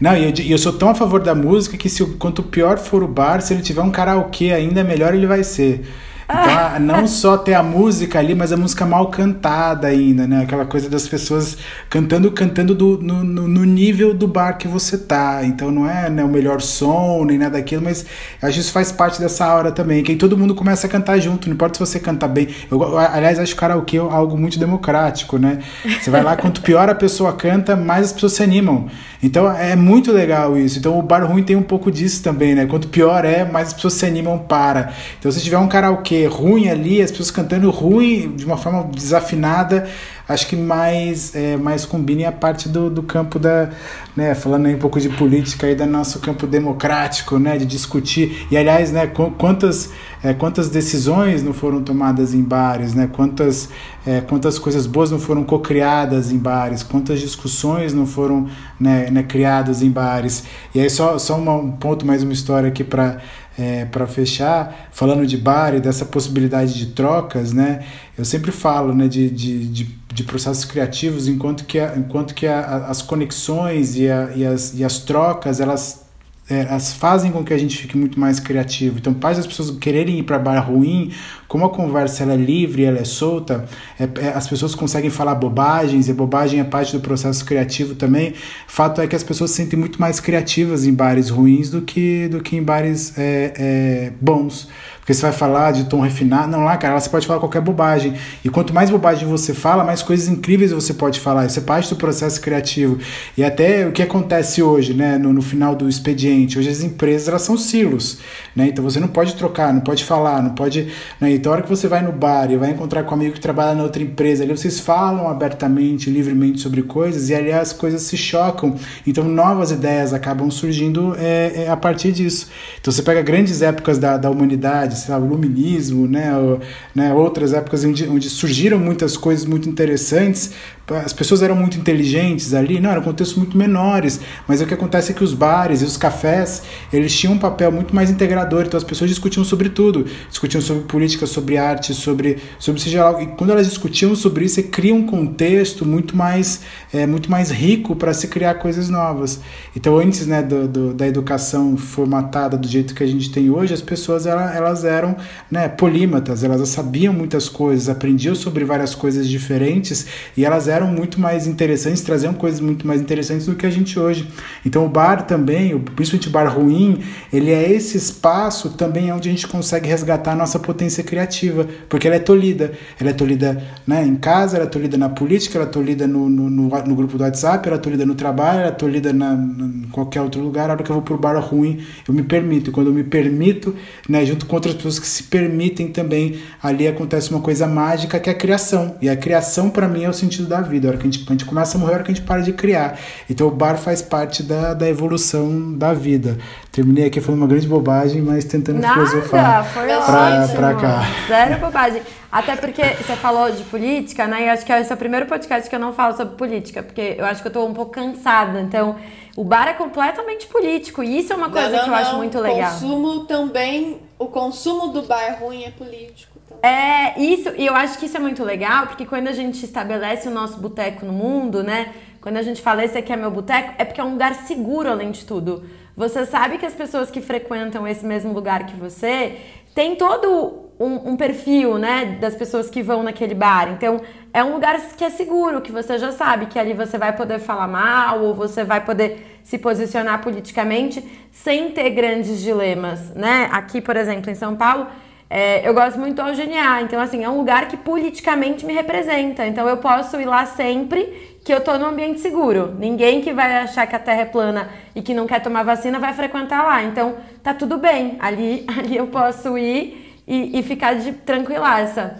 Não, e eu, eu, sou tão a favor da música que se, quanto pior for o bar, se ele tiver um karaokê ainda, melhor ele vai ser. Então, não só ter a música ali, mas a música mal cantada ainda, né? Aquela coisa das pessoas cantando, cantando do, no, no nível do bar que você tá. Então não é né, o melhor som, nem nada daquilo, mas acho que isso faz parte dessa hora também, que aí todo mundo começa a cantar junto, não importa se você canta bem. Eu, aliás, acho que karaokê é algo muito democrático, né? Você vai lá, quanto pior a pessoa canta, mais as pessoas se animam. Então é muito legal isso. Então o bar ruim tem um pouco disso também, né? Quanto pior é, mais as pessoas se animam para. Então se tiver um karaokê ruim ali, as pessoas cantando ruim de uma forma desafinada, acho que mais, é, mais combine a parte do, do campo da, né, falando aí um pouco de política aí, do nosso campo democrático, né, de discutir, e aliás, né, quantas, é, quantas decisões não foram tomadas em bares, né, quantas, é, quantas coisas boas não foram cocriadas em bares, quantas discussões não foram né, né, criadas em bares, e aí só, só uma, um ponto, mais uma história aqui para é, para fechar, falando de bar e dessa possibilidade de trocas, né? Eu sempre falo né, de, de, de, de processos criativos, enquanto que, a, enquanto que a, as conexões e, a, e, as, e as trocas, elas é, elas fazem com que a gente fique muito mais criativo. Então, faz as pessoas quererem ir para bar ruim, como a conversa ela é livre, ela é solta, é, é, as pessoas conseguem falar bobagens, e bobagem é parte do processo criativo também. Fato é que as pessoas se sentem muito mais criativas em bares ruins do que, do que em bares é, é bons. Porque você vai falar de tom refinado. Não, lá, cara, você pode falar qualquer bobagem. E quanto mais bobagem você fala, mais coisas incríveis você pode falar. Isso é parte do processo criativo. E até o que acontece hoje, né, no, no final do expediente. Hoje as empresas, elas são silos, né? Então você não pode trocar, não pode falar, não pode... Né? Então a hora que você vai no bar e vai encontrar com um amigo que trabalha na outra empresa, ali vocês falam abertamente, livremente sobre coisas e ali as coisas se chocam. Então novas ideias acabam surgindo é, é, a partir disso. Então você pega grandes épocas da, da humanidade, sei lá, o iluminismo, né, ou, né, outras épocas onde, onde surgiram muitas coisas muito interessantes, as pessoas eram muito inteligentes ali, não, eram contextos muito menores, mas o que acontece é que os bares e os cafés, eles tinham um papel muito mais integrador, então as pessoas discutiam sobre tudo, discutiam sobre política, sobre arte, sobre, sobre seja lá, e quando elas discutiam sobre isso, você cria um contexto muito mais, é, muito mais rico para se criar coisas novas. Então antes, né, do, do, da educação formatada do jeito que a gente tem hoje, as pessoas elas, elas eram, né, polímatas, elas sabiam muitas coisas, aprendiam sobre várias coisas diferentes e elas eram muito mais interessantes, traziam coisas muito mais interessantes do que a gente hoje. Então o bar também, principalmente o bar ruim, ele é esse espaço também onde a gente consegue resgatar a nossa potência criativa, porque ela é tolhida. Ela é tolhida né, em casa, ela é tolhida na política, ela é tolhida no, no, no, no grupo do WhatsApp, ela é tolhida no trabalho, ela é tolhida na, na, em qualquer outro lugar. A hora que eu vou pro bar ruim, eu me permito. E quando eu me permito, né, junto com outras pessoas que se permitem também, ali acontece uma coisa mágica que é a criação. E a criação, para mim, é o sentido da vida. A hora que a gente, a gente começa a morrer, a hora que a gente para de criar. Então o bar faz parte da, da evolução da vida. Terminei aqui falando uma grande bobagem, mas tentando Nada, filosofar foi pra, ótimo. pra cá. Zero bobagem. Até porque você falou de política, né? E acho que esse é o primeiro podcast que eu não falo sobre política, porque eu acho que eu tô um pouco cansada. Então, o bar é completamente político. E isso é uma coisa não, não, que eu acho não. muito legal. O consumo também, o consumo do bar ruim é político. É, isso, e eu acho que isso é muito legal, porque quando a gente estabelece o nosso boteco no mundo, né? Quando a gente fala esse aqui é meu boteco, é porque é um lugar seguro além de tudo. Você sabe que as pessoas que frequentam esse mesmo lugar que você tem todo um, um, perfil, né, das pessoas que vão naquele bar. Então, é um lugar que é seguro, que você já sabe que ali você vai poder falar mal ou você vai poder se posicionar politicamente sem ter grandes dilemas, né? Aqui, por exemplo, em São Paulo, é, eu gosto muito do Algeniar, então assim, é um lugar que politicamente me representa. Então eu posso ir lá sempre que eu tô num ambiente seguro. Ninguém que vai achar que a Terra é plana e que não quer tomar vacina vai frequentar lá. Então tá tudo bem. Ali, ali eu posso ir e, e ficar de tranquilaça.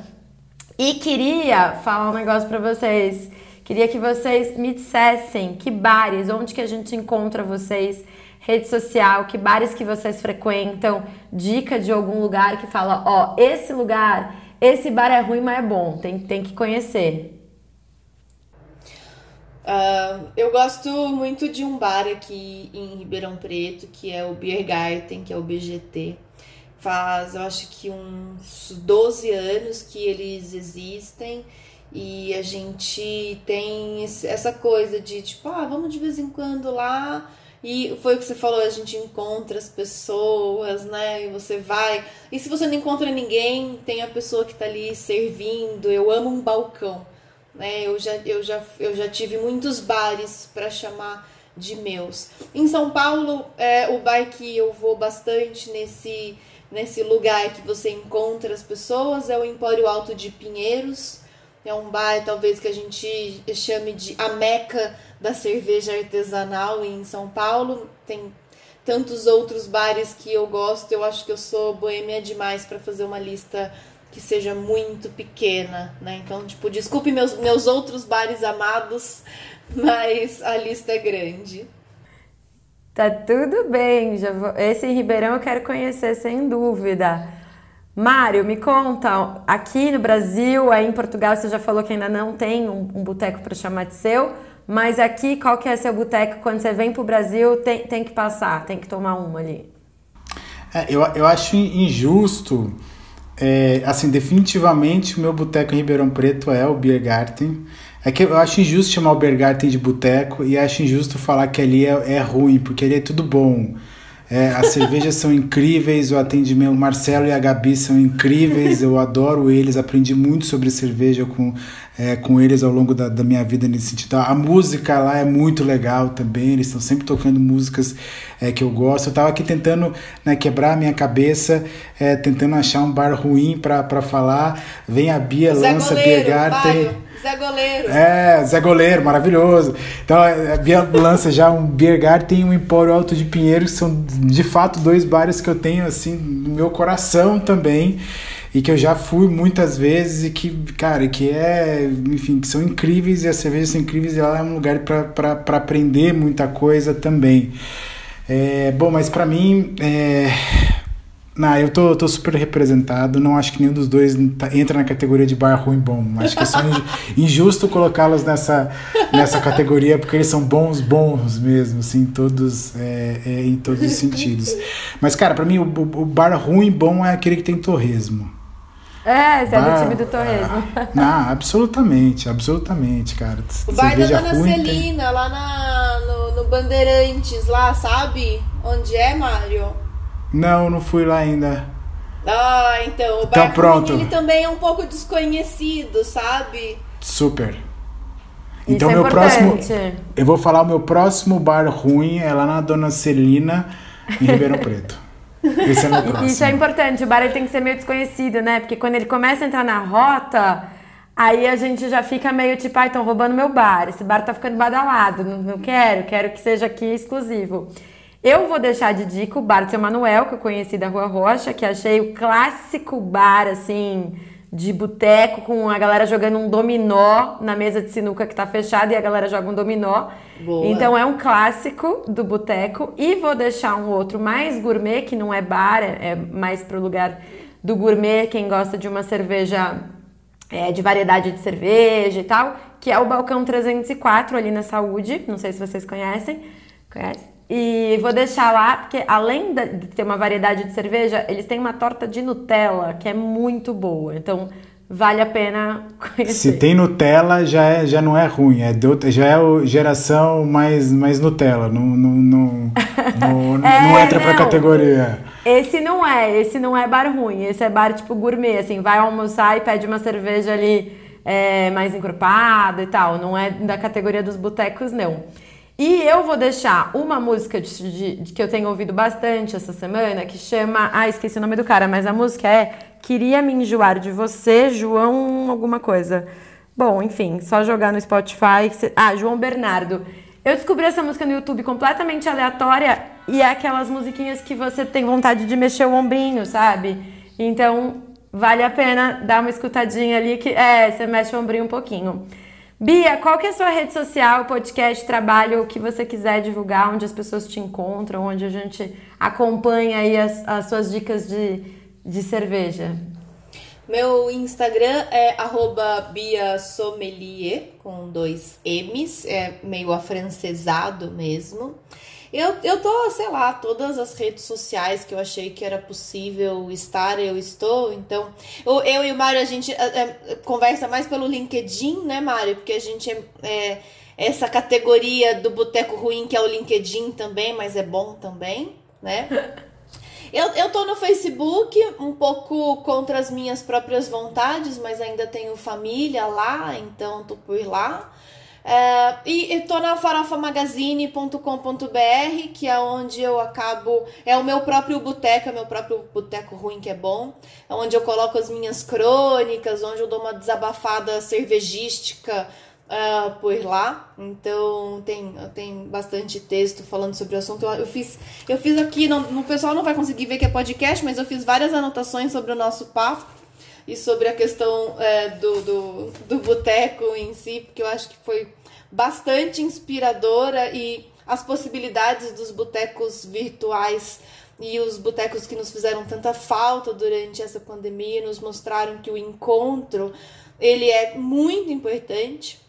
E queria falar um negócio para vocês. Queria que vocês me dissessem que bares, onde que a gente encontra vocês rede social, que bares que vocês frequentam, dica de algum lugar que fala, ó, esse lugar, esse bar é ruim, mas é bom, tem, tem que conhecer. Uh, eu gosto muito de um bar aqui em Ribeirão Preto, que é o Beer Garden, que é o BGT. Faz, eu acho que uns 12 anos que eles existem e a gente tem essa coisa de tipo, ah, vamos de vez em quando lá e foi o que você falou, a gente encontra as pessoas, né? E você vai. E se você não encontra ninguém, tem a pessoa que tá ali servindo. Eu amo um balcão, né? Eu já, eu já, eu já tive muitos bares para chamar de meus. Em São Paulo, é, o bar que eu vou bastante nesse, nesse lugar que você encontra as pessoas é o Empório Alto de Pinheiros. É um bar, talvez, que a gente chame de a meca da cerveja artesanal em São Paulo. Tem tantos outros bares que eu gosto. Eu acho que eu sou boêmia demais para fazer uma lista que seja muito pequena, né? Então, tipo, desculpe meus, meus outros bares amados, mas a lista é grande. Tá tudo bem, já vou... esse Ribeirão eu quero conhecer sem dúvida. Mário, me conta, aqui no Brasil, aí em Portugal você já falou que ainda não tem um, um boteco para chamar de seu, mas aqui, qual que é seu boteco? Quando você vem pro Brasil, tem, tem que passar, tem que tomar uma ali. É, eu, eu acho injusto, é, assim, definitivamente o meu boteco em Ribeirão Preto é o Biergarten. É que eu acho injusto chamar o Biergarten de boteco e acho injusto falar que ali é, é ruim, porque ali é tudo bom. É, as cervejas são incríveis, o atendimento, o Marcelo e a Gabi são incríveis, eu adoro eles, aprendi muito sobre cerveja com, é, com eles ao longo da, da, minha vida nesse sentido. A música lá é muito legal também, eles estão sempre tocando músicas é, que eu gosto. Eu estava aqui tentando né, quebrar a minha cabeça, é, tentando achar um bar ruim para falar. Vem a Bia, Zé lança Goleiro, Biergarten. Zé Goleiro. É, Zé Goleiro, maravilhoso. Então, a Bia lança já um Biergarten e um Empório Alto de Pinheiro, que são de fato dois bares que eu tenho assim no meu coração também e que eu já fui muitas vezes e que, cara, que é, enfim, que são incríveis e as cervejas são incríveis e lá é um lugar para aprender muita coisa também. É, bom, mas para mim, é, não, eu tô, tô super representado. Não acho que nenhum dos dois tá, entra na categoria de bar ruim bom. Acho que é só injusto colocá-los nessa, nessa categoria, porque eles são bons, bons mesmo, assim, todos, é, é, em todos os sentidos. Mas, cara, para mim, o, o, bar ruim bom é aquele que tem torresmo. É, você bar, é do time do torresmo. Ah, não, absolutamente, absolutamente, cara. O bar da Dona Celina, tem... lá na, no, no Bandeirantes, lá, sabe? Onde é, Mário? Não, não fui lá ainda. Ah, então. O então, pronto. ele também é um pouco desconhecido, sabe? Super. Então, Isso é meu próximo. Eu vou falar o meu próximo bar ruim é lá na Dona Celina, em Ribeirão Preto. Esse é meu próximo. Isso é importante, o bar ele tem que ser meio desconhecido, né? Porque quando ele começa a entrar na rota, aí a gente já fica meio tipo, ai, ah, estão roubando meu bar, esse bar tá ficando badalado, não, não quero, quero que seja aqui exclusivo. Eu vou deixar de dica o bar do seu Manuel, que eu conheci da Rua Rocha, que achei o clássico bar, assim, de boteco, com a galera jogando um dominó na mesa de sinuca que tá fechada e a galera joga um dominó. Boa. Então é um clássico do boteco. E vou deixar um outro mais gourmet, que não é bar, é mais pro lugar do gourmet, quem gosta de uma cerveja é, de variedade de cerveja e tal, que é o Balcão 304 ali na Saúde. Não sei se vocês conhecem. Conhece? E vou deixar lá, porque além de ter uma variedade de cerveja, eles têm uma torta de Nutella que é muito boa. Então, vale a pena conhecer. Se tem Nutella, já, é, já não é ruim. É de, já é geração mais, mais Nutella. Não, não, não, não, é, não entra não. pra categoria. Esse não é, esse não é bar ruim. Esse é bar tipo gourmet, assim. Vai almoçar e pede uma cerveja ali é, mais encorpada e tal. Não é da categoria dos botecos, não. E eu vou deixar uma música de, de, de, que eu tenho ouvido bastante essa semana, que chama. Ah, esqueci o nome do cara, mas a música é Queria Me Enjoar de Você, João alguma coisa. Bom, enfim, só jogar no Spotify. Ah, João Bernardo. Eu descobri essa música no YouTube completamente aleatória e é aquelas musiquinhas que você tem vontade de mexer o ombrinho, sabe? Então, vale a pena dar uma escutadinha ali que é, você mexe o ombrinho um pouquinho. Bia, qual que é a sua rede social, podcast, trabalho, o que você quiser divulgar, onde as pessoas te encontram, onde a gente acompanha aí as, as suas dicas de, de cerveja? Meu Instagram é @bia_sommelier com dois M's, é meio afrancesado mesmo. Eu, eu tô, sei lá, todas as redes sociais que eu achei que era possível estar, eu estou. Então, eu, eu e o Mário, a gente é, é, conversa mais pelo LinkedIn, né, Mário? Porque a gente é, é essa categoria do boteco ruim, que é o LinkedIn também, mas é bom também, né? Eu, eu tô no Facebook, um pouco contra as minhas próprias vontades, mas ainda tenho família lá, então tô por lá. É, e estou na farofamagazine.com.br, que é onde eu acabo. É o meu próprio boteco, é meu próprio boteco ruim que é bom. É onde eu coloco as minhas crônicas, onde eu dou uma desabafada cervejística uh, por lá. Então tem, tem bastante texto falando sobre o assunto. Eu, eu fiz, eu fiz aqui, não, o pessoal não vai conseguir ver que é podcast, mas eu fiz várias anotações sobre o nosso papo e sobre a questão é, do, do, do boteco em si, porque eu acho que foi bastante inspiradora e as possibilidades dos botecos virtuais e os botecos que nos fizeram tanta falta durante essa pandemia nos mostraram que o encontro ele é muito importante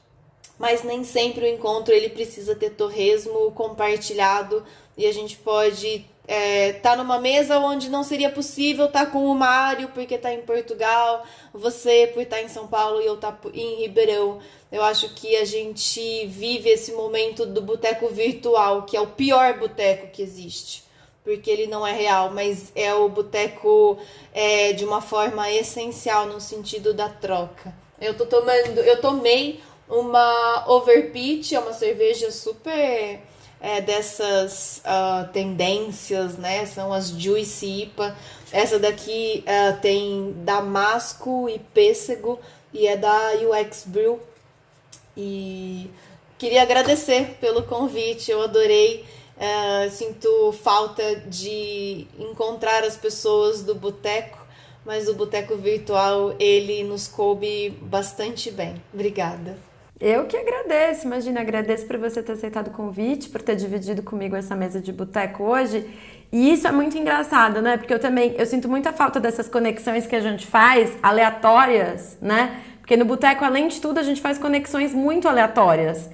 mas nem sempre o encontro ele precisa ter torresmo compartilhado e a gente pode é, tá numa mesa onde não seria possível estar tá com o Mário porque tá em Portugal, você por estar tá em São Paulo e eu tá em Ribeirão. Eu acho que a gente vive esse momento do boteco virtual, que é o pior boteco que existe. porque ele não é real, mas é o boteco é, de uma forma essencial no sentido da troca. Eu tô tomando, eu tomei uma Overpitch, é uma cerveja super é, dessas uh, tendências, né? São as Juicy IPA. Essa daqui uh, tem damasco e pêssego e é da UX Brew. E queria agradecer pelo convite, eu adorei. Uh, sinto falta de encontrar as pessoas do boteco, mas o boteco virtual ele nos coube bastante bem. Obrigada. Eu que agradeço, imagina, agradeço por você ter aceitado o convite, por ter dividido comigo essa mesa de boteco hoje. E isso é muito engraçado, né? Porque eu também, eu sinto muita falta dessas conexões que a gente faz, aleatórias, né? Porque no boteco, além de tudo, a gente faz conexões muito aleatórias.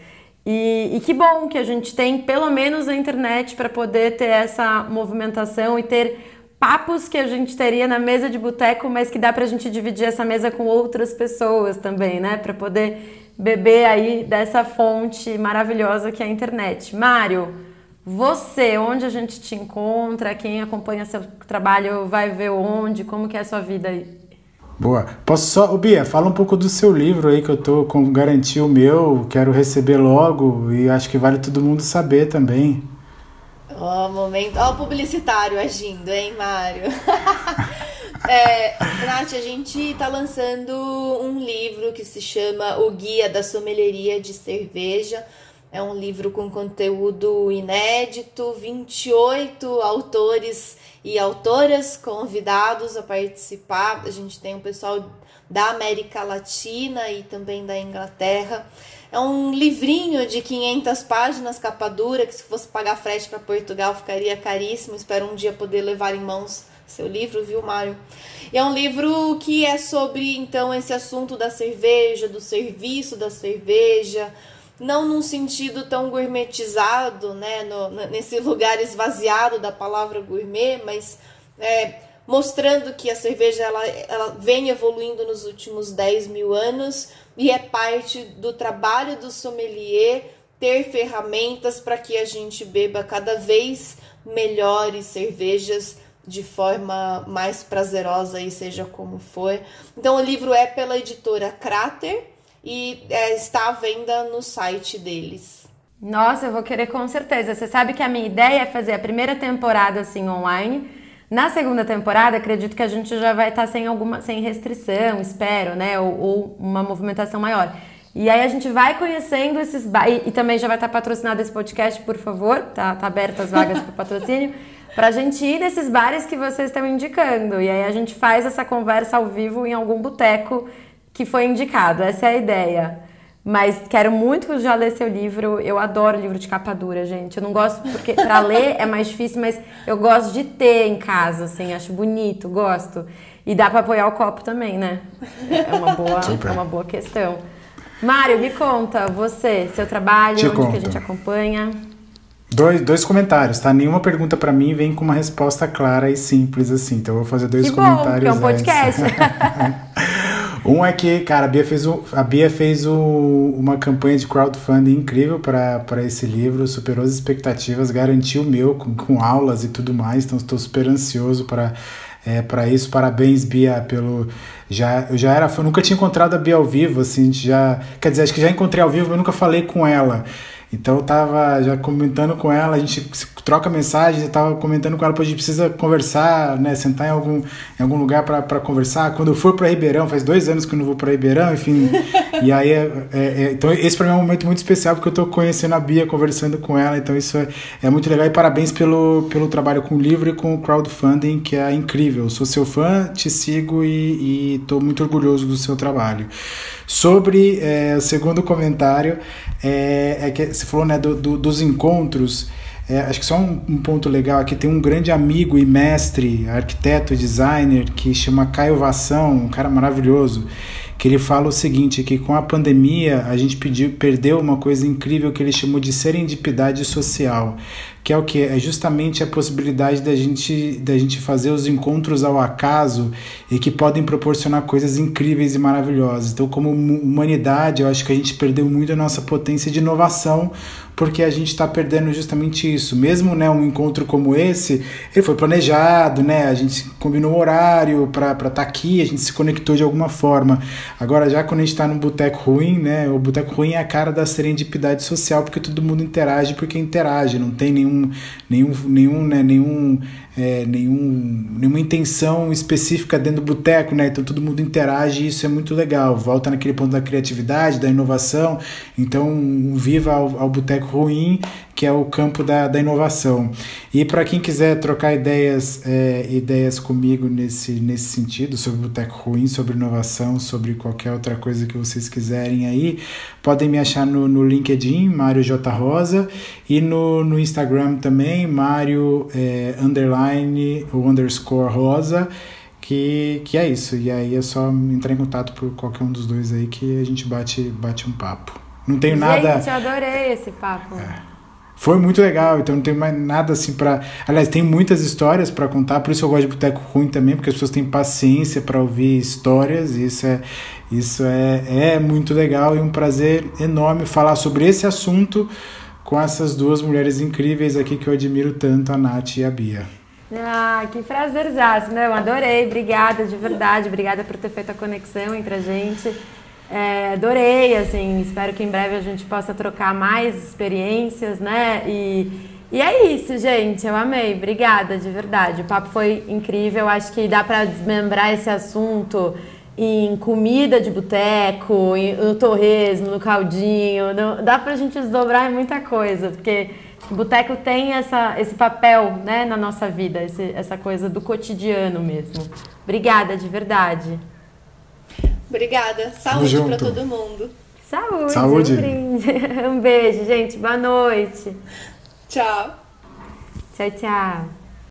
E, e que bom que a gente tem pelo menos a internet para poder ter essa movimentação e ter papos que a gente teria na mesa de boteco, mas que dá para a gente dividir essa mesa com outras pessoas também, né? Para poder beber aí dessa fonte maravilhosa que é a internet. Mário, você, onde a gente te encontra? Quem acompanha seu trabalho vai ver onde? Como que é a sua vida aí? Boa. Posso só, ô Bia, fala um pouco do seu livro aí que eu tô com garantia o meu, quero receber logo e acho que vale todo mundo saber também. Ó, oh, momento, ó, oh, publicitário agindo, hein, Mário? É, Nath, a gente está lançando um livro que se chama O Guia da Sommelieria de Cerveja. É um livro com conteúdo inédito, 28 autores e autoras convidados a participar. A gente tem um pessoal da América Latina e também da Inglaterra. É um livrinho de 500 páginas, capa dura, que se fosse pagar frete para Portugal ficaria caríssimo. Espero um dia poder levar em mãos seu livro, viu, Mário? E é um livro que é sobre, então, esse assunto da cerveja, do serviço da cerveja, não num sentido tão gourmetizado, né, no, nesse lugar esvaziado da palavra gourmet, mas é, mostrando que a cerveja ela, ela vem evoluindo nos últimos 10 mil anos e é parte do trabalho do sommelier ter ferramentas para que a gente beba cada vez melhores cervejas de forma mais prazerosa e seja como for. Então o livro é pela editora Crater e é, está à venda no site deles. Nossa, eu vou querer com certeza. Você sabe que a minha ideia é fazer a primeira temporada assim online. Na segunda temporada, acredito que a gente já vai estar sem alguma sem restrição, espero, né? Ou, ou uma movimentação maior. E aí a gente vai conhecendo esses e, e também já vai estar patrocinado esse podcast, por favor. Tá, tá aberto as vagas para patrocínio pra gente ir nesses bares que vocês estão indicando. E aí a gente faz essa conversa ao vivo em algum boteco que foi indicado. Essa é a ideia. Mas quero muito já ler seu livro. Eu adoro livro de capa dura, gente. Eu não gosto porque para ler é mais difícil, mas eu gosto de ter em casa, assim, acho bonito, gosto. E dá para apoiar o copo também, né? É uma boa, é uma boa questão. Mário, me conta, você, seu trabalho, Te onde conto. que a gente acompanha? Dois, dois comentários, tá? Nenhuma pergunta para mim vem com uma resposta clara e simples assim. Então eu vou fazer dois que comentários. Bom, é um podcast. um é que, cara, a Bia fez, um, a Bia fez um, uma campanha de crowdfunding incrível para esse livro, superou as expectativas, garantiu o meu com, com aulas e tudo mais. Então estou super ansioso para é, para isso. Parabéns, Bia, pelo. Já, eu já era fã, nunca tinha encontrado a Bia ao vivo, assim, já. Quer dizer, acho que já encontrei ao vivo, mas nunca falei com ela. Então eu tava já comentando com ela, a gente troca mensagens, eu tava comentando com ela, pô, a gente precisa conversar, né, sentar em algum, em algum lugar para conversar. Quando eu for para Ribeirão, faz dois anos que eu não vou para Ribeirão, enfim. e aí, é, é, é, então esse para mim é um momento muito especial, porque eu tô conhecendo a Bia, conversando com ela, então isso é, é muito legal. E parabéns pelo, pelo trabalho com o livro e com o crowdfunding, que é incrível. Eu sou seu fã, te sigo e, e tô muito orgulhoso do seu trabalho. Sobre é, o segundo comentário, é, é, que você falou né, do, do, dos encontros. É, acho que só um, um, ponto legal aqui, tem um grande amigo e mestre, arquiteto e designer, que chama Caio Vação, um cara maravilhoso, que ele fala o seguinte, que com a pandemia a gente pediu, perdeu uma coisa incrível que ele chamou de serendipidade social, que é o que? É justamente a possibilidade da gente, da gente fazer os encontros ao acaso e que podem proporcionar coisas incríveis e maravilhosas. Então, como humanidade, eu acho que a gente perdeu muito a nossa potência de inovação porque a gente está perdendo justamente isso. Mesmo né, um encontro como esse, ele foi planejado, né? A gente combinou o horário para estar tá aqui, a gente se conectou de alguma forma. Agora, já quando a gente está no boteco ruim, né? O boteco ruim é a cara da serendipidade social, porque todo mundo interage porque interage, não tem nenhum, nenhum, nenhum, né, nenhum é, nenhum, nenhuma intenção específica dentro do boteco, né? Então todo mundo interage e isso é muito legal. Volta naquele ponto da criatividade, da inovação. Então, um viva ao, ao boteco ruim, que é o campo da, da inovação. E para quem quiser trocar ideias, é, ideias comigo nesse, nesse sentido, sobre boteco ruim, sobre inovação, sobre qualquer outra coisa que vocês quiserem aí, podem me achar no, no LinkedIn, Mário J. Rosa, e no, no Instagram também, Mário é, underline ou underscore rosa. Que, que é isso. E aí é só entrar em contato por qualquer um dos dois aí que a gente bate, bate um papo. Não tenho Gente, nada. Gente, eu adorei esse papo. É. Foi muito legal, então não tem mais nada assim para. Aliás, tem muitas histórias para contar, por isso eu gosto de boteco ruim também, porque as pessoas têm paciência para ouvir histórias, e isso é, isso é, é muito legal e um prazer enorme falar sobre esse assunto com essas duas mulheres incríveis aqui que eu admiro tanto, a Nath e a Bia. Ah, que prazerzaço, né? Eu adorei, obrigada de verdade, obrigada por ter feito a conexão entre a gente. É, adorei, assim, espero que em breve a gente possa trocar mais experiências, né? E, e é isso, gente, eu amei, obrigada, de verdade. O papo foi incrível, acho que dá para desmembrar esse assunto em comida de boteco, no torresmo, no caldinho, no, dá pra gente desdobrar em muita coisa, porque o boteco tem essa, esse papel né, na nossa vida, esse, essa coisa do cotidiano mesmo. Obrigada, de verdade. Obrigada. Saúde para todo mundo. Saúde. Saúde. Um, um beijo, gente. Boa noite. Tchau. Tchau, tchau.